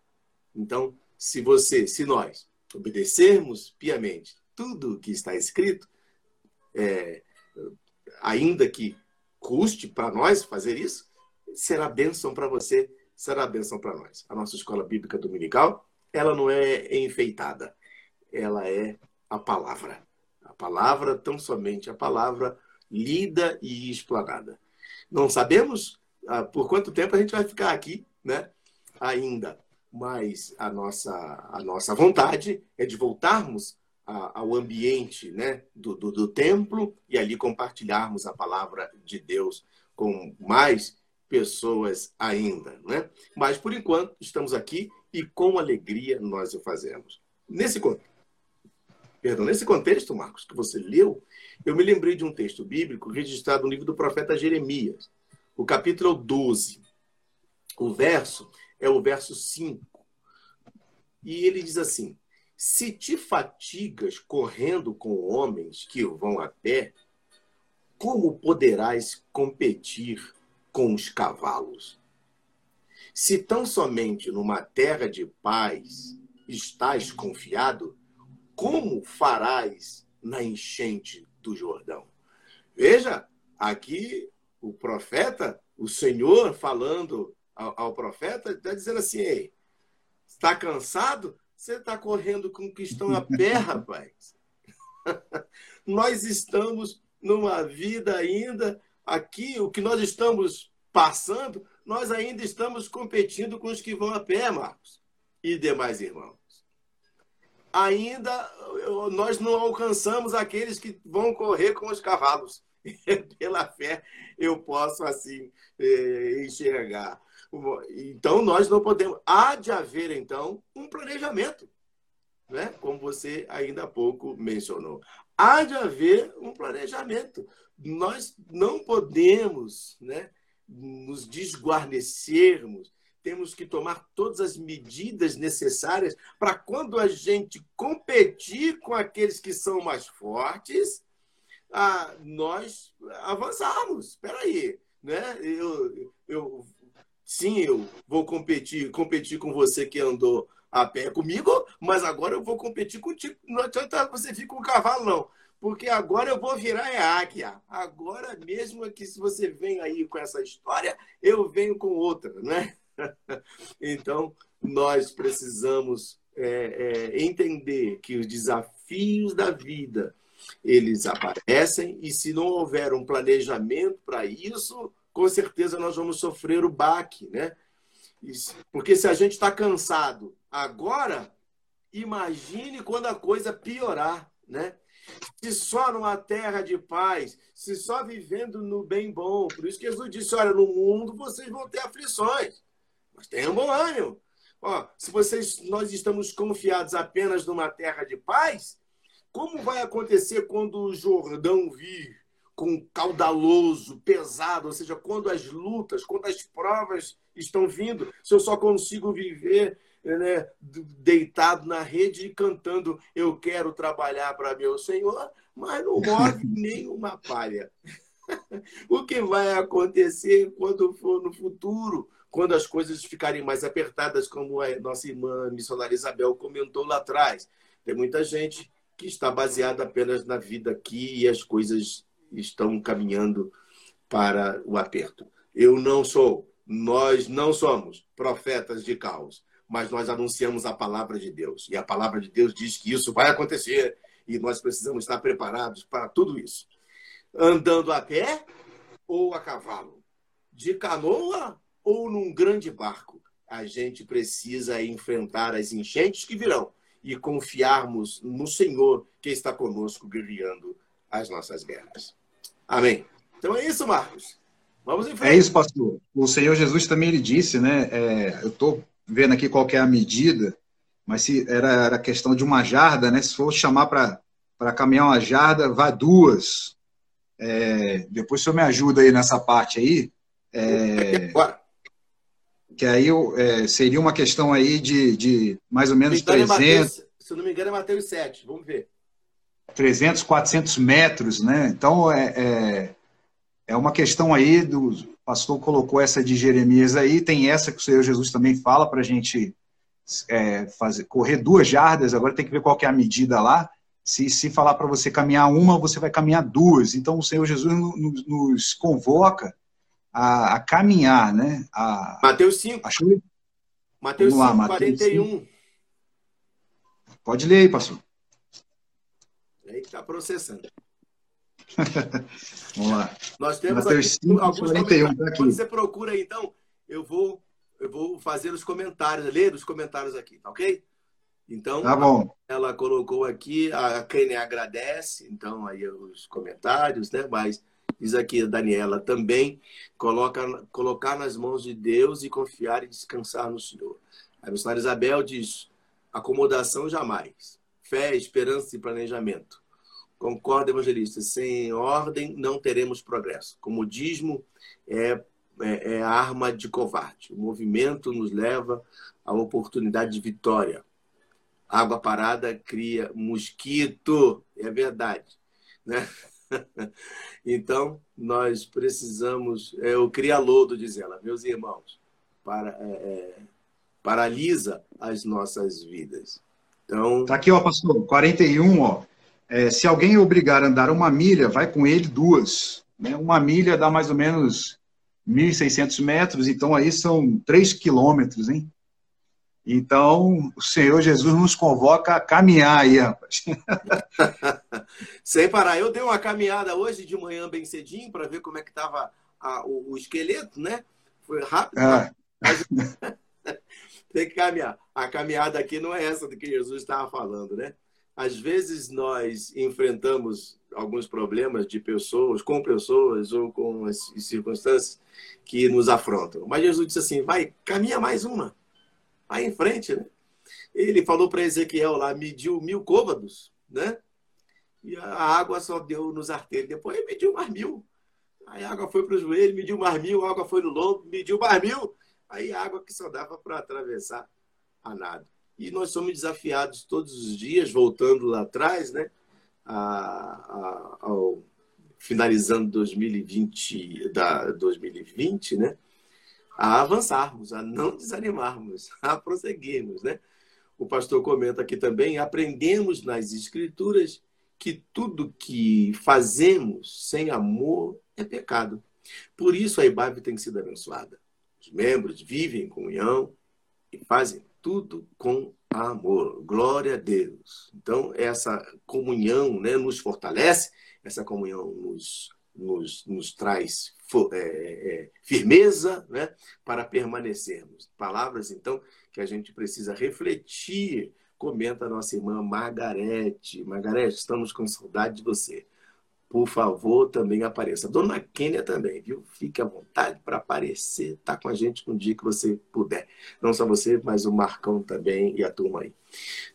Então, se você, se nós obedecermos piamente tudo o que está escrito, é, ainda que custe para nós fazer isso, será bênção para você, será bênção para nós. A nossa escola bíblica dominical, ela não é enfeitada, ela é a palavra. A palavra, tão somente a palavra lida e explanada. Não sabemos ah, por quanto tempo a gente vai ficar aqui, né? Ainda, mas a nossa, a nossa vontade é de voltarmos a, ao ambiente né, do, do, do templo e ali compartilharmos a palavra de Deus com mais pessoas ainda, né? Mas por enquanto estamos aqui e com alegria nós o fazemos. Nesse contexto, perdão, nesse contexto, Marcos, que você leu, eu me lembrei de um texto bíblico registrado no livro do profeta Jeremias, o capítulo 12. O verso é o verso 5. E ele diz assim: Se te fatigas correndo com homens que vão a pé, como poderás competir com os cavalos? Se tão somente numa terra de paz estás confiado, como farás na enchente do Jordão? Veja, aqui o profeta, o Senhor falando ao, ao profeta, está dizendo assim: Ei, está cansado? Você está correndo com o cristão a pé, rapaz. Nós estamos numa vida ainda aqui, o que nós estamos passando, nós ainda estamos competindo com os que vão a pé, Marcos, e demais irmãos. Ainda nós não alcançamos aqueles que vão correr com os cavalos. Pela fé eu posso assim eh, enxergar. Então nós não podemos. Há de haver então um planejamento, né? Como você ainda há pouco mencionou há de haver um planejamento. Nós não podemos né, nos desguarnecermos, temos que tomar todas as medidas necessárias para quando a gente competir com aqueles que são mais fortes, ah, nós avançarmos. Espera aí, né? Eu, eu, sim, eu vou competir, competir com você que andou a pé comigo, mas agora eu vou competir contigo. Não adianta você ficar com o cavalo, não. Porque agora eu vou virar é águia. Agora mesmo que se você vem aí com essa história, eu venho com outra, né? Então, nós precisamos é, é, entender que os desafios da vida, eles aparecem e se não houver um planejamento para isso, com certeza nós vamos sofrer o baque, né? Porque se a gente está cansado agora, imagine quando a coisa piorar, né? Se só numa terra de paz, se só vivendo no bem bom. Por isso que Jesus disse: olha, no mundo vocês vão ter aflições, mas tenham bom ânimo. Ó, se vocês, nós estamos confiados apenas numa terra de paz, como vai acontecer quando o Jordão vir com caudaloso, pesado, ou seja, quando as lutas, quando as provas estão vindo, se eu só consigo viver né, deitado na rede e cantando Eu quero trabalhar para meu Senhor, mas não move nenhuma palha. o que vai acontecer quando for no futuro, quando as coisas ficarem mais apertadas, como a nossa irmã missionária Isabel comentou lá atrás? Tem muita gente que está baseada apenas na vida aqui e as coisas estão caminhando para o aperto. Eu não sou, nós não somos profetas de caos, mas nós anunciamos a palavra de Deus. E a palavra de Deus diz que isso vai acontecer e nós precisamos estar preparados para tudo isso. Andando a pé ou a cavalo, de canoa ou num grande barco, a gente precisa enfrentar as enchentes que virão e confiarmos no Senhor que está conosco guerreando as nossas guerras. Amém. Então é isso, Marcos. Vamos em frente. É isso, pastor. O Senhor Jesus também ele disse, né? É, eu estou vendo aqui qual é a medida, mas se era, era questão de uma jarda, né? Se for chamar para caminhar uma jarda, vá duas. É, depois o senhor me ajuda aí nessa parte aí. É, que aí é, seria uma questão aí de, de mais ou menos 300... Mateus, se não me engano é Mateus 7, vamos ver. 300, 400 metros, né? Então, é, é, é uma questão aí, do o pastor colocou essa de Jeremias aí, tem essa que o Senhor Jesus também fala para a gente é, fazer, correr duas jardas, agora tem que ver qual que é a medida lá. Se, se falar para você caminhar uma, você vai caminhar duas. Então, o Senhor Jesus nos, nos convoca a, a, caminhar, né? A, Mateus 5. Acho... Mateus 5, lá, 41. 5. Pode ler aí, pastor. Aí está processando. Vamos lá. Nós temos aqui 5, alguns 41, tá aqui. Quando você procura aí, então, eu vou, eu vou fazer os comentários, ler os comentários aqui, tá ok? Então, tá bom. ela colocou aqui, a Kene agradece, então, aí os comentários, né? Mas diz aqui a Daniela também, coloca, colocar nas mãos de Deus e confiar e descansar no Senhor. A missionária Isabel diz, acomodação jamais, fé, esperança e planejamento. Concorda, evangelista? Sem ordem não teremos progresso. Comodismo é, é, é arma de covarde. O movimento nos leva à oportunidade de vitória. Água parada cria mosquito. É verdade. Né? então, nós precisamos. É, o Crialodo, diz ela, meus irmãos, para, é, é, paralisa as nossas vidas. Então. Tá aqui, ó, pastor, 41, ó. É, se alguém obrigar a andar uma milha, vai com ele duas. Né? Uma milha dá mais ou menos 1.600 metros, então aí são 3 quilômetros, hein? Então, o Senhor Jesus nos convoca a caminhar aí, rapaz. Sem parar. Eu dei uma caminhada hoje de manhã bem cedinho para ver como é que estava o, o, esqueleto, né? Foi rápido. Ah. Mas... Tem que caminhar. A caminhada aqui não é essa do que Jesus estava falando, né? Às vezes nós enfrentamos alguns problemas de pessoas, com pessoas ou com as circunstâncias que nos afrontam. Mas Jesus disse assim: vai, caminha mais uma Aí em frente, né? Ele falou para Ezequiel lá, mediu mil côvados, né? E a água só deu nos arteiros. Depois ele mediu mais mil. Aí a água foi para o joelho, mediu mais mil, a água foi no lombo, mediu mais mil. Aí água que só dava para atravessar a nada. E nós somos desafiados todos os dias, voltando lá atrás, né? A, a, ao, finalizando 2020, da 2020, né? a avançarmos, a não desanimarmos, a prosseguirmos, né? O pastor comenta aqui também, aprendemos nas escrituras que tudo que fazemos sem amor é pecado. Por isso a IBAB tem sido abençoada. Os membros vivem em comunhão e fazem tudo com amor. Glória a Deus. Então, essa comunhão né, nos fortalece, essa comunhão nos, nos, nos traz é, é, firmeza né, para permanecermos. Palavras, então, que a gente precisa refletir. Comenta a nossa irmã Margarete. Margarete, estamos com saudade de você. Por favor, também apareça. Dona Kênia também, viu? Fique à vontade para aparecer, tá com a gente um dia que você puder. Não só você, mas o Marcão também e a turma aí.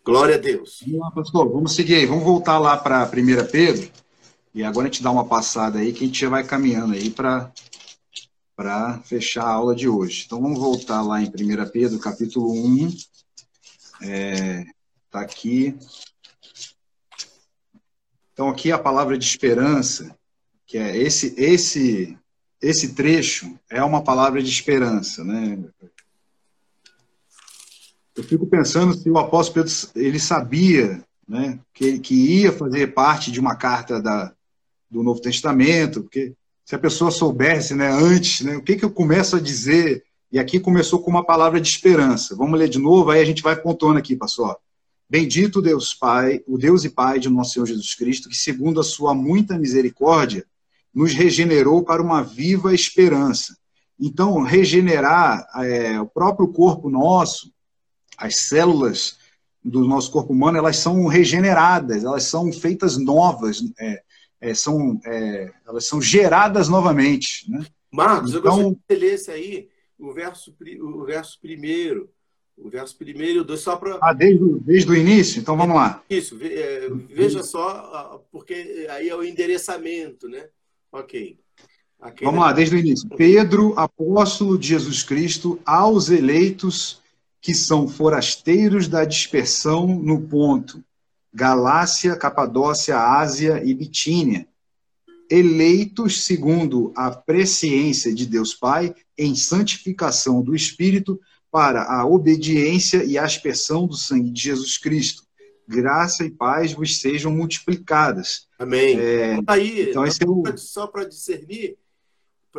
Glória a Deus. Vamos pastor. Vamos seguir aí. Vamos voltar lá para 1 Pedro. E agora a gente dá uma passada aí que a gente já vai caminhando aí para para fechar a aula de hoje. Então vamos voltar lá em 1 Pedro, capítulo 1. É, tá aqui. Então aqui a palavra de esperança, que é esse esse esse trecho é uma palavra de esperança, né? Eu fico pensando se o apóstolo Pedro ele sabia, né, que que ia fazer parte de uma carta da do Novo Testamento, porque se a pessoa soubesse né, antes, né, o que, que eu começo a dizer, e aqui começou com uma palavra de esperança. Vamos ler de novo, aí a gente vai pontuando aqui, pastor. Bendito Deus Pai, o Deus e Pai de nosso Senhor Jesus Cristo, que segundo a sua muita misericórdia, nos regenerou para uma viva esperança. Então, regenerar é, o próprio corpo nosso, as células do nosso corpo humano, elas são regeneradas, elas são feitas novas, é, é, são, é, elas são geradas novamente. Né? Marcos, então, eu gostaria que você lesse aí o verso, o verso primeiro, o verso primeiro dois, só para... Ah, desde, desde o início? Então vamos lá. Isso, é, veja só, porque aí é o endereçamento, né? Ok. Aquele... Vamos lá, desde o início. Pedro, apóstolo de Jesus Cristo, aos eleitos que são forasteiros da dispersão no ponto, Galácia, Capadócia, Ásia e Bitínia, eleitos segundo a presciência de Deus Pai em santificação do Espírito para a obediência e aspersão do sangue de Jesus Cristo. Graça e paz vos sejam multiplicadas. Amém. É, Aí, então, esse é o... só para discernir,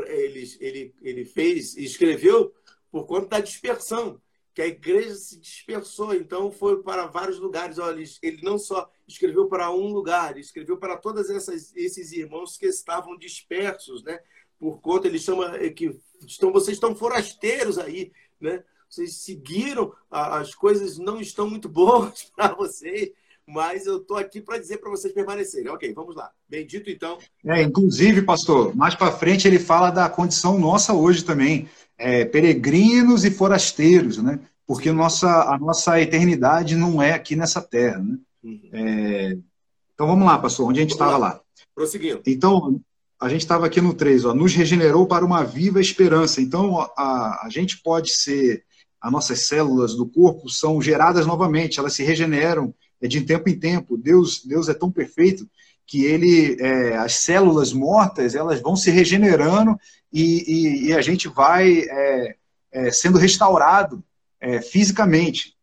ele, ele, ele fez, escreveu por conta da dispersão que a igreja se dispersou, então foi para vários lugares. Olha, ele não só escreveu para um lugar, ele escreveu para todos esses irmãos que estavam dispersos, né? Por conta, ele chama é, que estão, vocês estão forasteiros aí, né? Vocês seguiram, as coisas não estão muito boas para vocês, mas eu estou aqui para dizer para vocês permanecerem. Ok, vamos lá. Bendito então. É, inclusive, pastor, mais para frente ele fala da condição nossa hoje também é, peregrinos e forasteiros, né? Porque nossa, a nossa eternidade não é aqui nessa terra, né? Uhum. É, então vamos lá, pastor, onde a gente estava lá. lá? Prosseguindo. Então, a gente estava aqui no 3, ó, nos regenerou para uma viva esperança. Então, a, a gente pode ser, as nossas células do corpo são geradas novamente, elas se regeneram é de tempo em tempo. Deus, Deus é tão perfeito que ele, é, as células mortas, elas vão se regenerando e, e, e a gente vai é, é, sendo restaurado é, fisicamente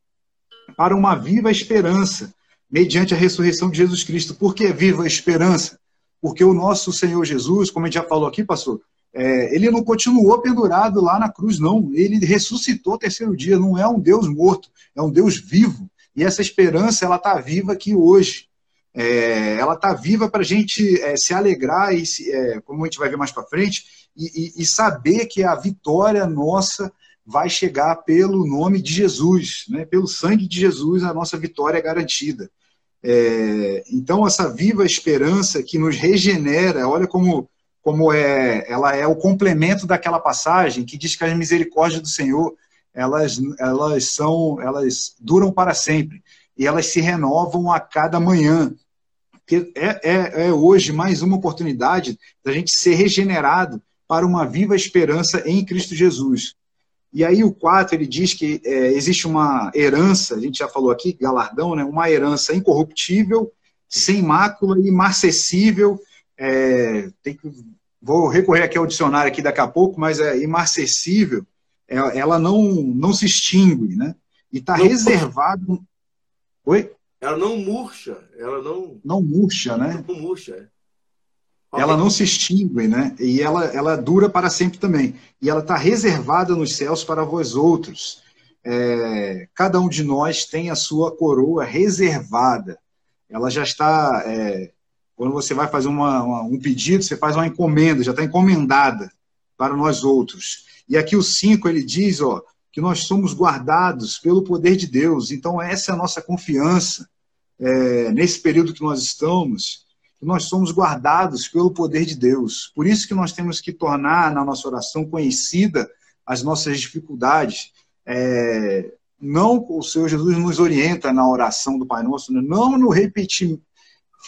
para uma viva esperança, mediante a ressurreição de Jesus Cristo. Por que viva esperança? Porque o nosso Senhor Jesus, como a gente já falou aqui, pastor, é, ele não continuou pendurado lá na cruz, não. Ele ressuscitou terceiro dia. Não é um Deus morto, é um Deus vivo. E essa esperança, ela está viva aqui hoje. É, ela está viva para a gente é, se alegrar, e se, é, como a gente vai ver mais para frente, e, e, e, saber que a vitória nossa vai chegar pelo nome de Jesus, né? pelo sangue de Jesus, a nossa vitória é garantida. É, então, essa viva esperança que nos regenera, olha como como é, ela é o complemento daquela passagem que diz que as misericórdias do Senhor elas, elas são, elas duram para sempre e elas se renovam a cada manhã. Porque é, é, é hoje mais uma oportunidade da gente ser regenerado para uma viva esperança em Cristo Jesus. E aí o 4, ele diz que é, existe uma herança, a gente já falou aqui, galardão, né, uma herança incorruptível, sem mácula, imarcessível, é, tem que, vou recorrer aqui ao dicionário aqui daqui a pouco, mas é imarcessível, é, ela não, não se extingue, né? E está reservado. Oi? Ela não murcha, ela não. Não murcha, né? Não murcha, é. Ela não se extingue, né? E ela, ela dura para sempre também. E ela está reservada nos céus para vós outros. É, cada um de nós tem a sua coroa reservada. Ela já está é, quando você vai fazer uma, uma, um pedido, você faz uma encomenda, já está encomendada para nós outros. E aqui o 5 ele diz ó, que nós somos guardados pelo poder de Deus. Então, essa é a nossa confiança é, nesse período que nós estamos, que nós somos guardados pelo poder de Deus. Por isso que nós temos que tornar na nossa oração conhecida as nossas dificuldades. É, não o Senhor Jesus nos orienta na oração do Pai Nosso, né? não no repetir,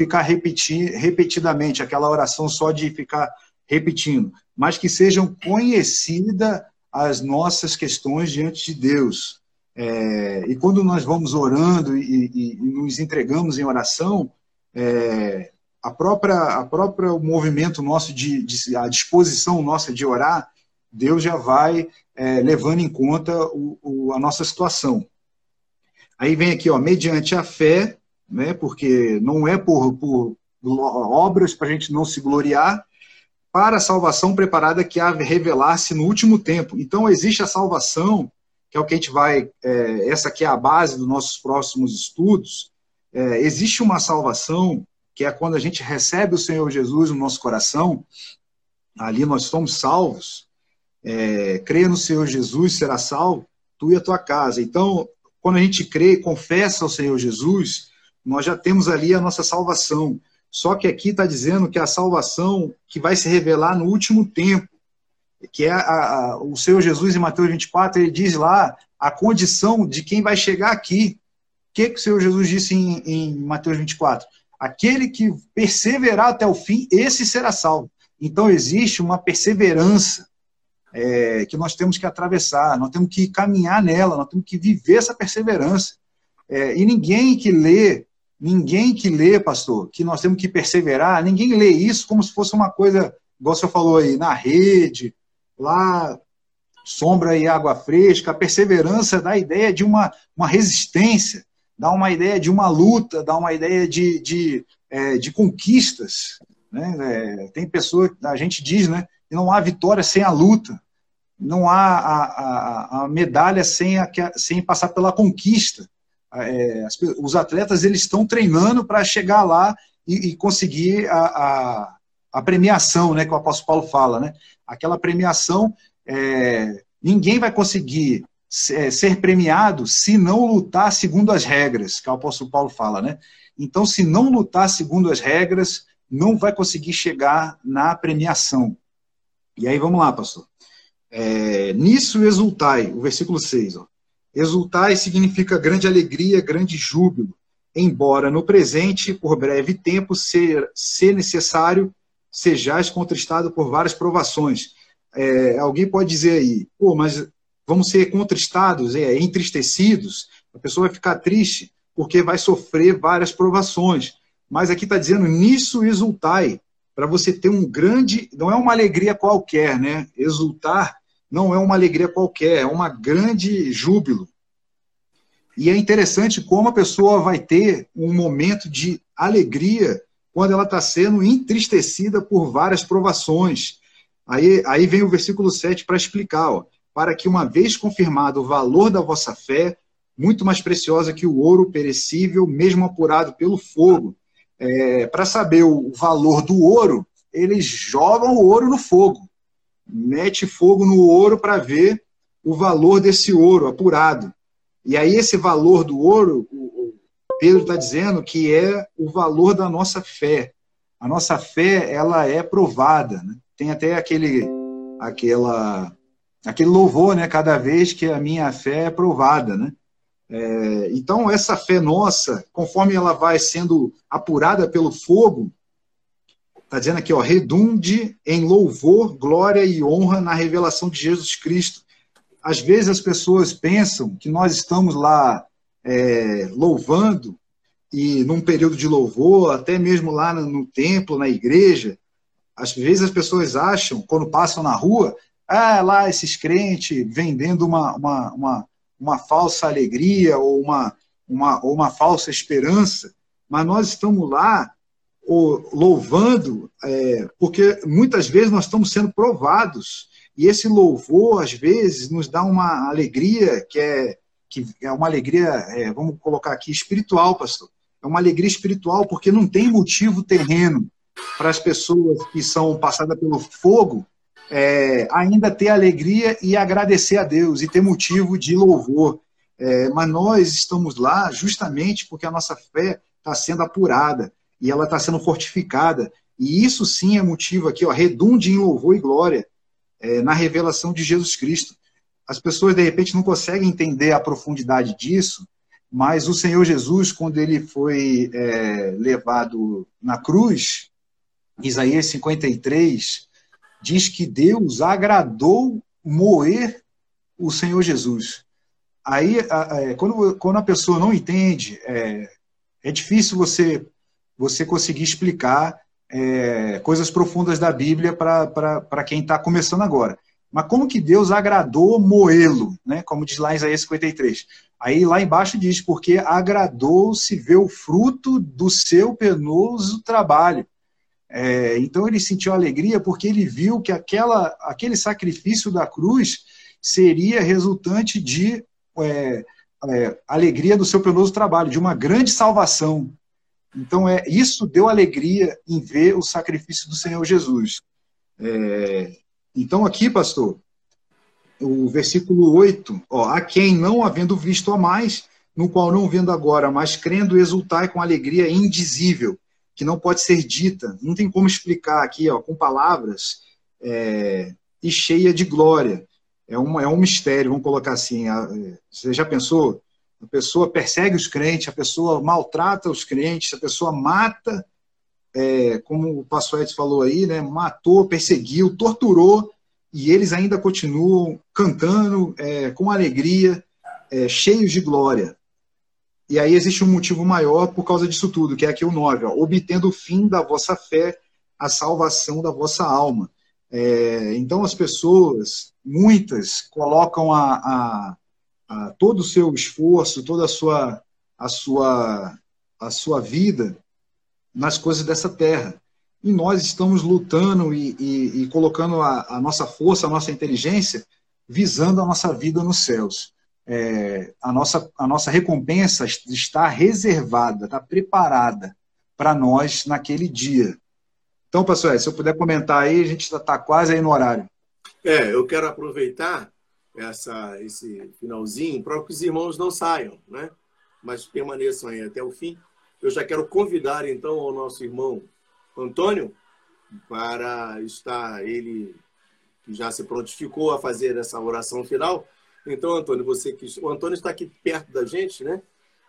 ficar repetir, repetidamente, aquela oração só de ficar repetindo, mas que sejam conhecidas as nossas questões diante de Deus. É, e quando nós vamos orando e, e, e nos entregamos em oração, é, a própria a própria movimento nosso de, de, a disposição nossa de orar, Deus já vai é, levando em conta o, o, a nossa situação. Aí vem aqui, ó, mediante a fé né? porque não é por, por obras para a gente não se gloriar, para a salvação preparada que há revelar-se no último tempo. Então, existe a salvação, que é o que a gente vai, é, essa aqui é a base dos nossos próximos estudos. É, existe uma salvação, que é quando a gente recebe o Senhor Jesus no nosso coração, ali nós somos salvos. É, creia no Senhor Jesus, será salvo, tu e a tua casa. Então, quando a gente crê e confessa ao Senhor Jesus, nós já temos ali a nossa salvação. Só que aqui está dizendo que a salvação que vai se revelar no último tempo, que é a, a, o Senhor Jesus em Mateus 24, ele diz lá a condição de quem vai chegar aqui. O que, que o Senhor Jesus disse em, em Mateus 24? Aquele que perseverar até o fim, esse será salvo. Então existe uma perseverança é, que nós temos que atravessar, nós temos que caminhar nela, nós temos que viver essa perseverança. É, e ninguém que lê Ninguém que lê, pastor, que nós temos que perseverar, ninguém lê isso como se fosse uma coisa, igual você falou aí, na rede, lá, sombra e água fresca. A perseverança dá a ideia de uma, uma resistência, dá uma ideia de uma luta, dá uma ideia de, de, é, de conquistas. Né? É, tem pessoa, a gente diz, né, que não há vitória sem a luta, não há a, a, a medalha sem, a, sem passar pela conquista é, os atletas eles estão treinando para chegar lá e, e conseguir a, a, a, premiação, né, que o apóstolo Paulo fala, né? Aquela premiação, é, ninguém vai conseguir ser, é, ser premiado se não lutar segundo as regras, que o apóstolo Paulo fala, né? Então, se não lutar segundo as regras, não vai conseguir chegar na premiação. E aí, vamos lá, pastor. É, nisso exultai, o versículo 6, ó. Exultai significa grande alegria, grande júbilo, embora no presente, por breve tempo, ser, necessário, sejais contristado por várias provações. É, alguém pode dizer aí, pô, mas vamos ser contristados, é, entristecidos, a pessoa vai ficar triste porque vai sofrer várias provações. mas aqui está dizendo nisso exultai, para você ter um grande, não é uma alegria qualquer, né? Exultar não é uma alegria qualquer, é uma grande júbilo. E é interessante como a pessoa vai ter um momento de alegria quando ela está sendo entristecida por várias provações. Aí, aí vem o versículo 7 para explicar, ó, para que uma vez confirmado o valor da vossa fé, muito mais preciosa que o ouro perecível, mesmo apurado pelo fogo, é, para saber o valor do ouro, eles jogam o ouro no fogo, mete fogo no ouro para ver o valor desse ouro apurado. E aí esse valor do ouro, o Pedro está dizendo que é o valor da nossa fé. A nossa fé ela é provada. Né? Tem até aquele, aquela, aquele louvor, né? Cada vez que a minha fé é provada, né? É, então, essa fé nossa, conforme ela vai sendo apurada pelo fogo, está dizendo aqui, ó, redunde em louvor, glória e honra na revelação de Jesus Cristo. Às vezes as pessoas pensam que nós estamos lá é, louvando, e num período de louvor, até mesmo lá no, no templo, na igreja, às vezes as pessoas acham, quando passam na rua, ah, lá esses crentes vendendo uma, uma, uma uma falsa alegria ou uma, uma, ou uma falsa esperança, mas nós estamos lá louvando, é, porque muitas vezes nós estamos sendo provados, e esse louvor, às vezes, nos dá uma alegria que é, que é uma alegria, é, vamos colocar aqui, espiritual, pastor. É uma alegria espiritual, porque não tem motivo terreno para as pessoas que são passadas pelo fogo é, ainda ter alegria e agradecer a Deus e ter motivo de louvor. É, mas nós estamos lá justamente porque a nossa fé está sendo apurada e ela está sendo fortificada. E isso sim é motivo aqui, ó, redunde em louvor e glória é, na revelação de Jesus Cristo. As pessoas, de repente, não conseguem entender a profundidade disso, mas o Senhor Jesus, quando ele foi é, levado na cruz, Isaías 53, diz que Deus agradou moer o Senhor Jesus. Aí, é, quando, quando a pessoa não entende, é, é difícil você, você conseguir explicar é, coisas profundas da Bíblia para quem está começando agora. Mas como que Deus agradou moê-lo, né? como diz lá em Isaías 53? Aí lá embaixo diz, porque agradou-se ver o fruto do seu penoso trabalho. É, então ele sentiu alegria porque ele viu que aquela, aquele sacrifício da cruz seria resultante de é, é, alegria do seu penoso trabalho, de uma grande salvação. Então é isso deu alegria em ver o sacrifício do Senhor Jesus. É, então aqui, pastor, o versículo 8, ó, a quem não havendo visto a mais, no qual não vendo agora, mas crendo exultai com alegria indizível que não pode ser dita, não tem como explicar aqui, ó, com palavras, é, e cheia de glória. É, uma, é um mistério, vamos colocar assim. A, você já pensou? A pessoa persegue os crentes, a pessoa maltrata os crentes, a pessoa mata, é, como o Edson falou aí, né, matou, perseguiu, torturou, e eles ainda continuam cantando é, com alegria, é, cheios de glória. E aí existe um motivo maior por causa disso tudo, que é aqui o 9, ó, obtendo o fim da vossa fé, a salvação da vossa alma. É, então as pessoas, muitas, colocam a, a, a, todo o seu esforço, toda a sua, a sua, a sua vida nas coisas dessa terra. E nós estamos lutando e, e, e colocando a, a nossa força, a nossa inteligência, visando a nossa vida nos céus é, a, nossa, a nossa recompensa está reservada, está preparada para nós naquele dia. Então, pastor, se eu puder comentar aí, a gente está tá quase aí no horário. É, eu quero aproveitar essa, esse finalzinho para que os irmãos não saiam, né? mas permaneçam aí até o fim. Eu já quero convidar, então, o nosso irmão Antônio para estar, ele que já se prontificou a fazer essa oração final, então, Antônio, você que o Antônio está aqui perto da gente, né?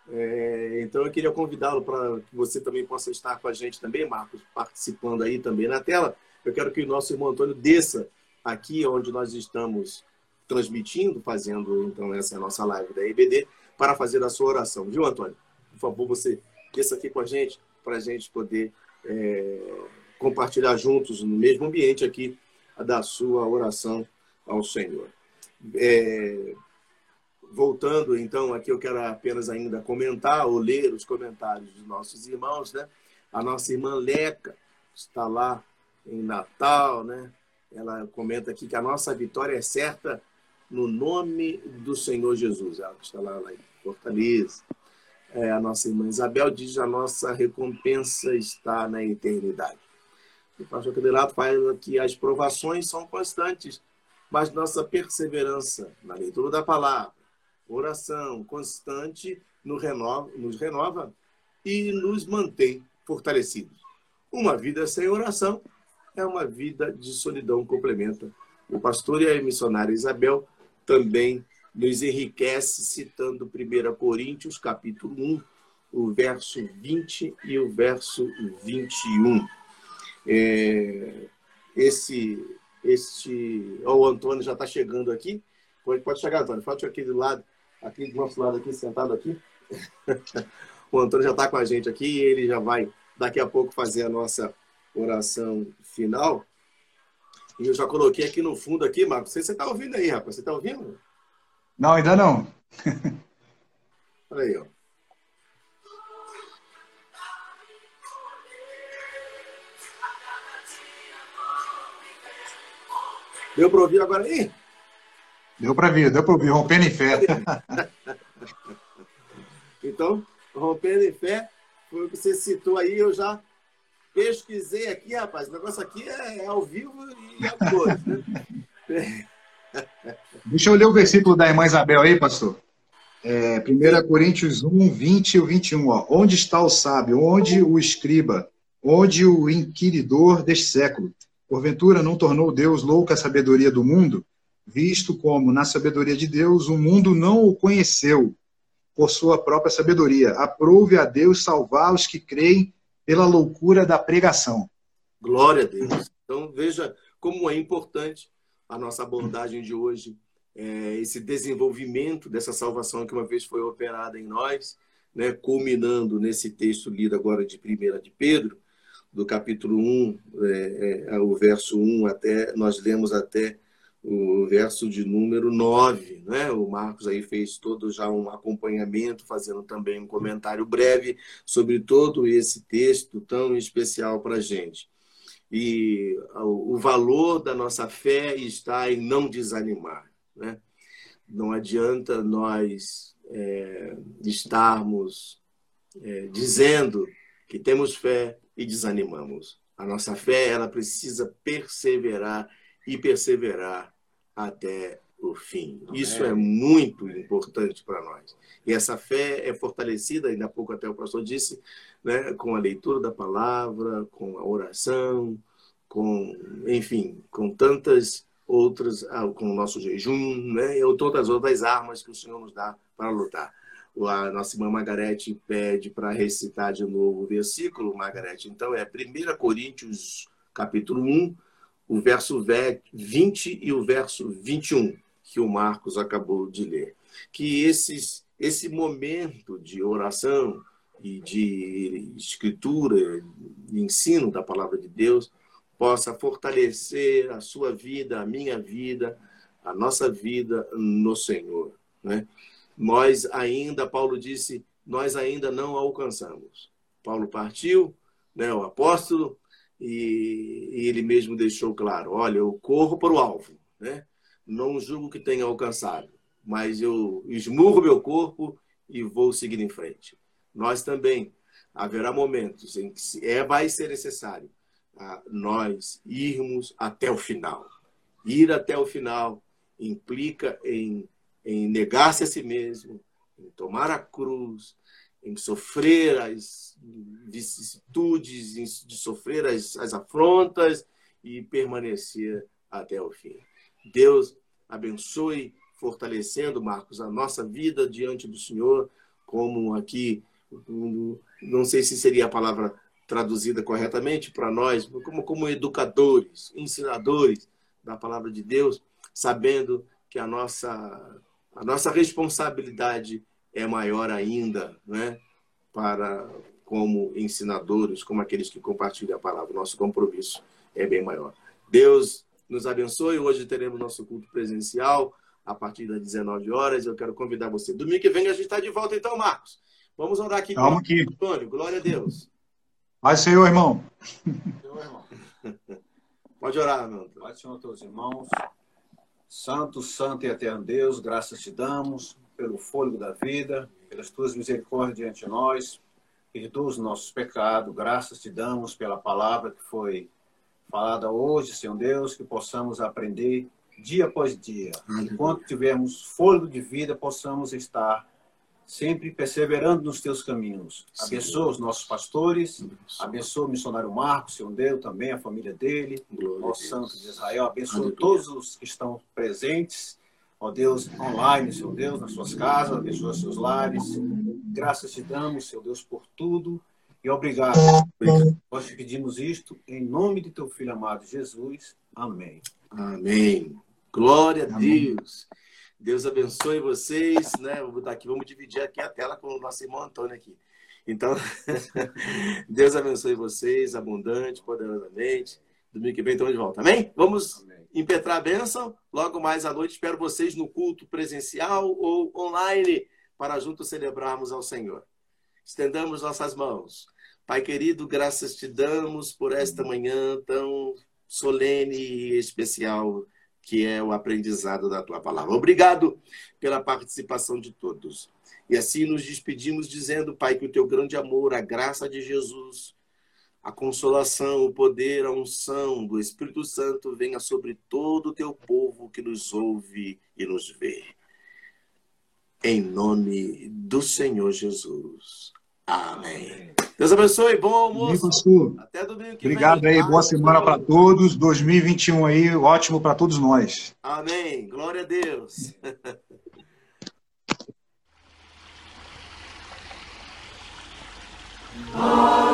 É, então eu queria convidá-lo para que você também possa estar com a gente também, Marcos, participando aí também na tela. Eu quero que o nosso irmão Antônio desça aqui onde nós estamos transmitindo, fazendo então essa nossa live da EBD, para fazer a sua oração. Viu, Antônio? Por favor, você desça aqui com a gente para a gente poder é, compartilhar juntos no mesmo ambiente aqui da sua oração ao Senhor. É, voltando, então, aqui eu quero apenas ainda comentar ou ler os comentários dos nossos irmãos, né? A nossa irmã Leca está lá em Natal, né? Ela comenta aqui que a nossa vitória é certa no nome do Senhor Jesus. Ela está lá, lá em Fortaleza. É, a nossa irmã Isabel diz a nossa recompensa está na eternidade. O pastor Cadelato fala que as provações são constantes, mas nossa perseverança na leitura da palavra, oração constante nos renova, nos renova e nos mantém fortalecidos. Uma vida sem oração é uma vida de solidão, complementa. O pastor e a missionária Isabel também nos enriquece citando 1 Coríntios, capítulo 1, o verso 20 e o verso 21. É, esse, este, oh, o Antônio já está chegando aqui. Pode, pode chegar, Antônio. Pode aqui do lado, aqui do nosso lado, aqui sentado aqui. o Antônio já está com a gente aqui e ele já vai daqui a pouco fazer a nossa oração final. Eu já coloquei aqui no fundo aqui, Marcos. Você está ouvindo aí, rapaz. Você está ouvindo? Não, ainda não. Olha aí, ó. Deu para ouvir agora aí? Deu para ouvir, deu para ouvir. Rompendo em fé. então, rompendo em fé, foi o que você citou aí, eu já pesquisei aqui, rapaz. O negócio aqui é, é ao vivo e a cores, né? Deixa eu ler o versículo da irmã Isabel aí, pastor. É, 1 Coríntios 1, 20 e 21. Ó. Onde está o sábio? Onde o escriba? Onde o inquiridor deste século? Porventura não tornou Deus louca a sabedoria do mundo? Visto como, na sabedoria de Deus, o mundo não o conheceu por sua própria sabedoria. Aprove a Deus salvar os que creem pela loucura da pregação. Glória a Deus. Então, veja como é importante a nossa abordagem de hoje, é, esse desenvolvimento dessa salvação que uma vez foi operada em nós, né, culminando nesse texto lido agora de 1 de Pedro, do capítulo 1, é, é, o verso 1 até, nós lemos até o verso de número 9, né? O Marcos aí fez todo já um acompanhamento, fazendo também um comentário breve sobre todo esse texto tão especial para a gente. E o valor da nossa fé está em não desanimar, né? Não adianta nós é, estarmos é, dizendo que temos fé e desanimamos. A nossa fé, ela precisa perseverar e perseverar até o fim. Isso é muito importante para nós. E essa fé é fortalecida, ainda há pouco até o pastor disse, né, com a leitura da palavra, com a oração, com, enfim, com tantas outras, ah, com o nosso jejum, né, e todas as outras armas que o Senhor nos dá para lutar a nossa irmã Margarete pede para recitar de novo o versículo, Margarete. Então é 1 Coríntios, capítulo 1, o verso 20 e o verso 21, que o Marcos acabou de ler. Que esses, esse momento de oração e de escritura, de ensino da palavra de Deus, possa fortalecer a sua vida, a minha vida, a nossa vida no Senhor. Né? nós ainda, Paulo disse, nós ainda não alcançamos. Paulo partiu, né, o apóstolo, e, e ele mesmo deixou claro: olha, eu corro para o alvo, né? não julgo que tenha alcançado, mas eu esmurro meu corpo e vou seguir em frente. Nós também haverá momentos em que é, vai ser necessário ah, nós irmos até o final. Ir até o final implica em em negar-se a si mesmo, em tomar a cruz, em sofrer as vicissitudes, de sofrer as, as afrontas e permanecer até o fim. Deus abençoe, fortalecendo, Marcos, a nossa vida diante do Senhor, como aqui, não sei se seria a palavra traduzida corretamente para nós, como, como educadores, ensinadores da palavra de Deus, sabendo que a nossa a nossa responsabilidade é maior ainda, né? Para como ensinadores, como aqueles que compartilham a palavra. Nosso compromisso é bem maior. Deus nos abençoe. Hoje teremos nosso culto presencial a partir das 19 horas. Eu quero convidar você. Domingo que vem a gente está de volta, então, Marcos. Vamos orar aqui. Vamos aqui. Antônio, glória a Deus. Pai Senhor, irmão. Senhor, irmão. Pode orar, meu. Pai Senhor, todos os irmãos. Santo, santo e eterno Deus, graças te damos pelo fôlego da vida, pelas tuas misericórdias diante de nós. Perdoa os nossos pecados. Graças te damos pela palavra que foi falada hoje, Senhor Deus, que possamos aprender dia após dia. Enquanto tivermos fôlego de vida, possamos estar sempre perseverando nos teus caminhos. Abençoa os nossos pastores, abençoa o missionário Marcos, Senhor Deus, também a família dele, Glória ó Deus. Santo de Israel, abençoa todos os que estão presentes, ó Deus, online, Senhor Deus, nas suas casas, abençoa seus lares. Graças te damos, Senhor Deus, por tudo e obrigado. Nós te pedimos isto em nome de teu filho amado Jesus. Amém. Amém. Glória a Amém. Deus. Deus abençoe vocês, né? Vou botar aqui, vamos dividir aqui a tela com o nosso irmão Antônio aqui. Então, Deus abençoe vocês abundante, poderosamente. Domingo que vem estamos de volta. Amém? Vamos Amém. Impetrar a bênção. Logo mais à noite, espero vocês no culto presencial ou online para juntos celebrarmos ao Senhor. Estendamos nossas mãos. Pai querido, graças te damos por esta manhã tão solene e especial que é o aprendizado da tua palavra. Obrigado pela participação de todos. E assim nos despedimos dizendo, Pai, que o teu grande amor, a graça de Jesus, a consolação, o poder, a unção do Espírito Santo venha sobre todo o teu povo que nos ouve e nos vê. Em nome do Senhor Jesus. Amém. Deus abençoe, bom almoço. pastor. Até domingo que Obrigado vem. aí, boa semana para todos. 2021 aí, ótimo para todos nós. Amém. Glória a Deus. Amém.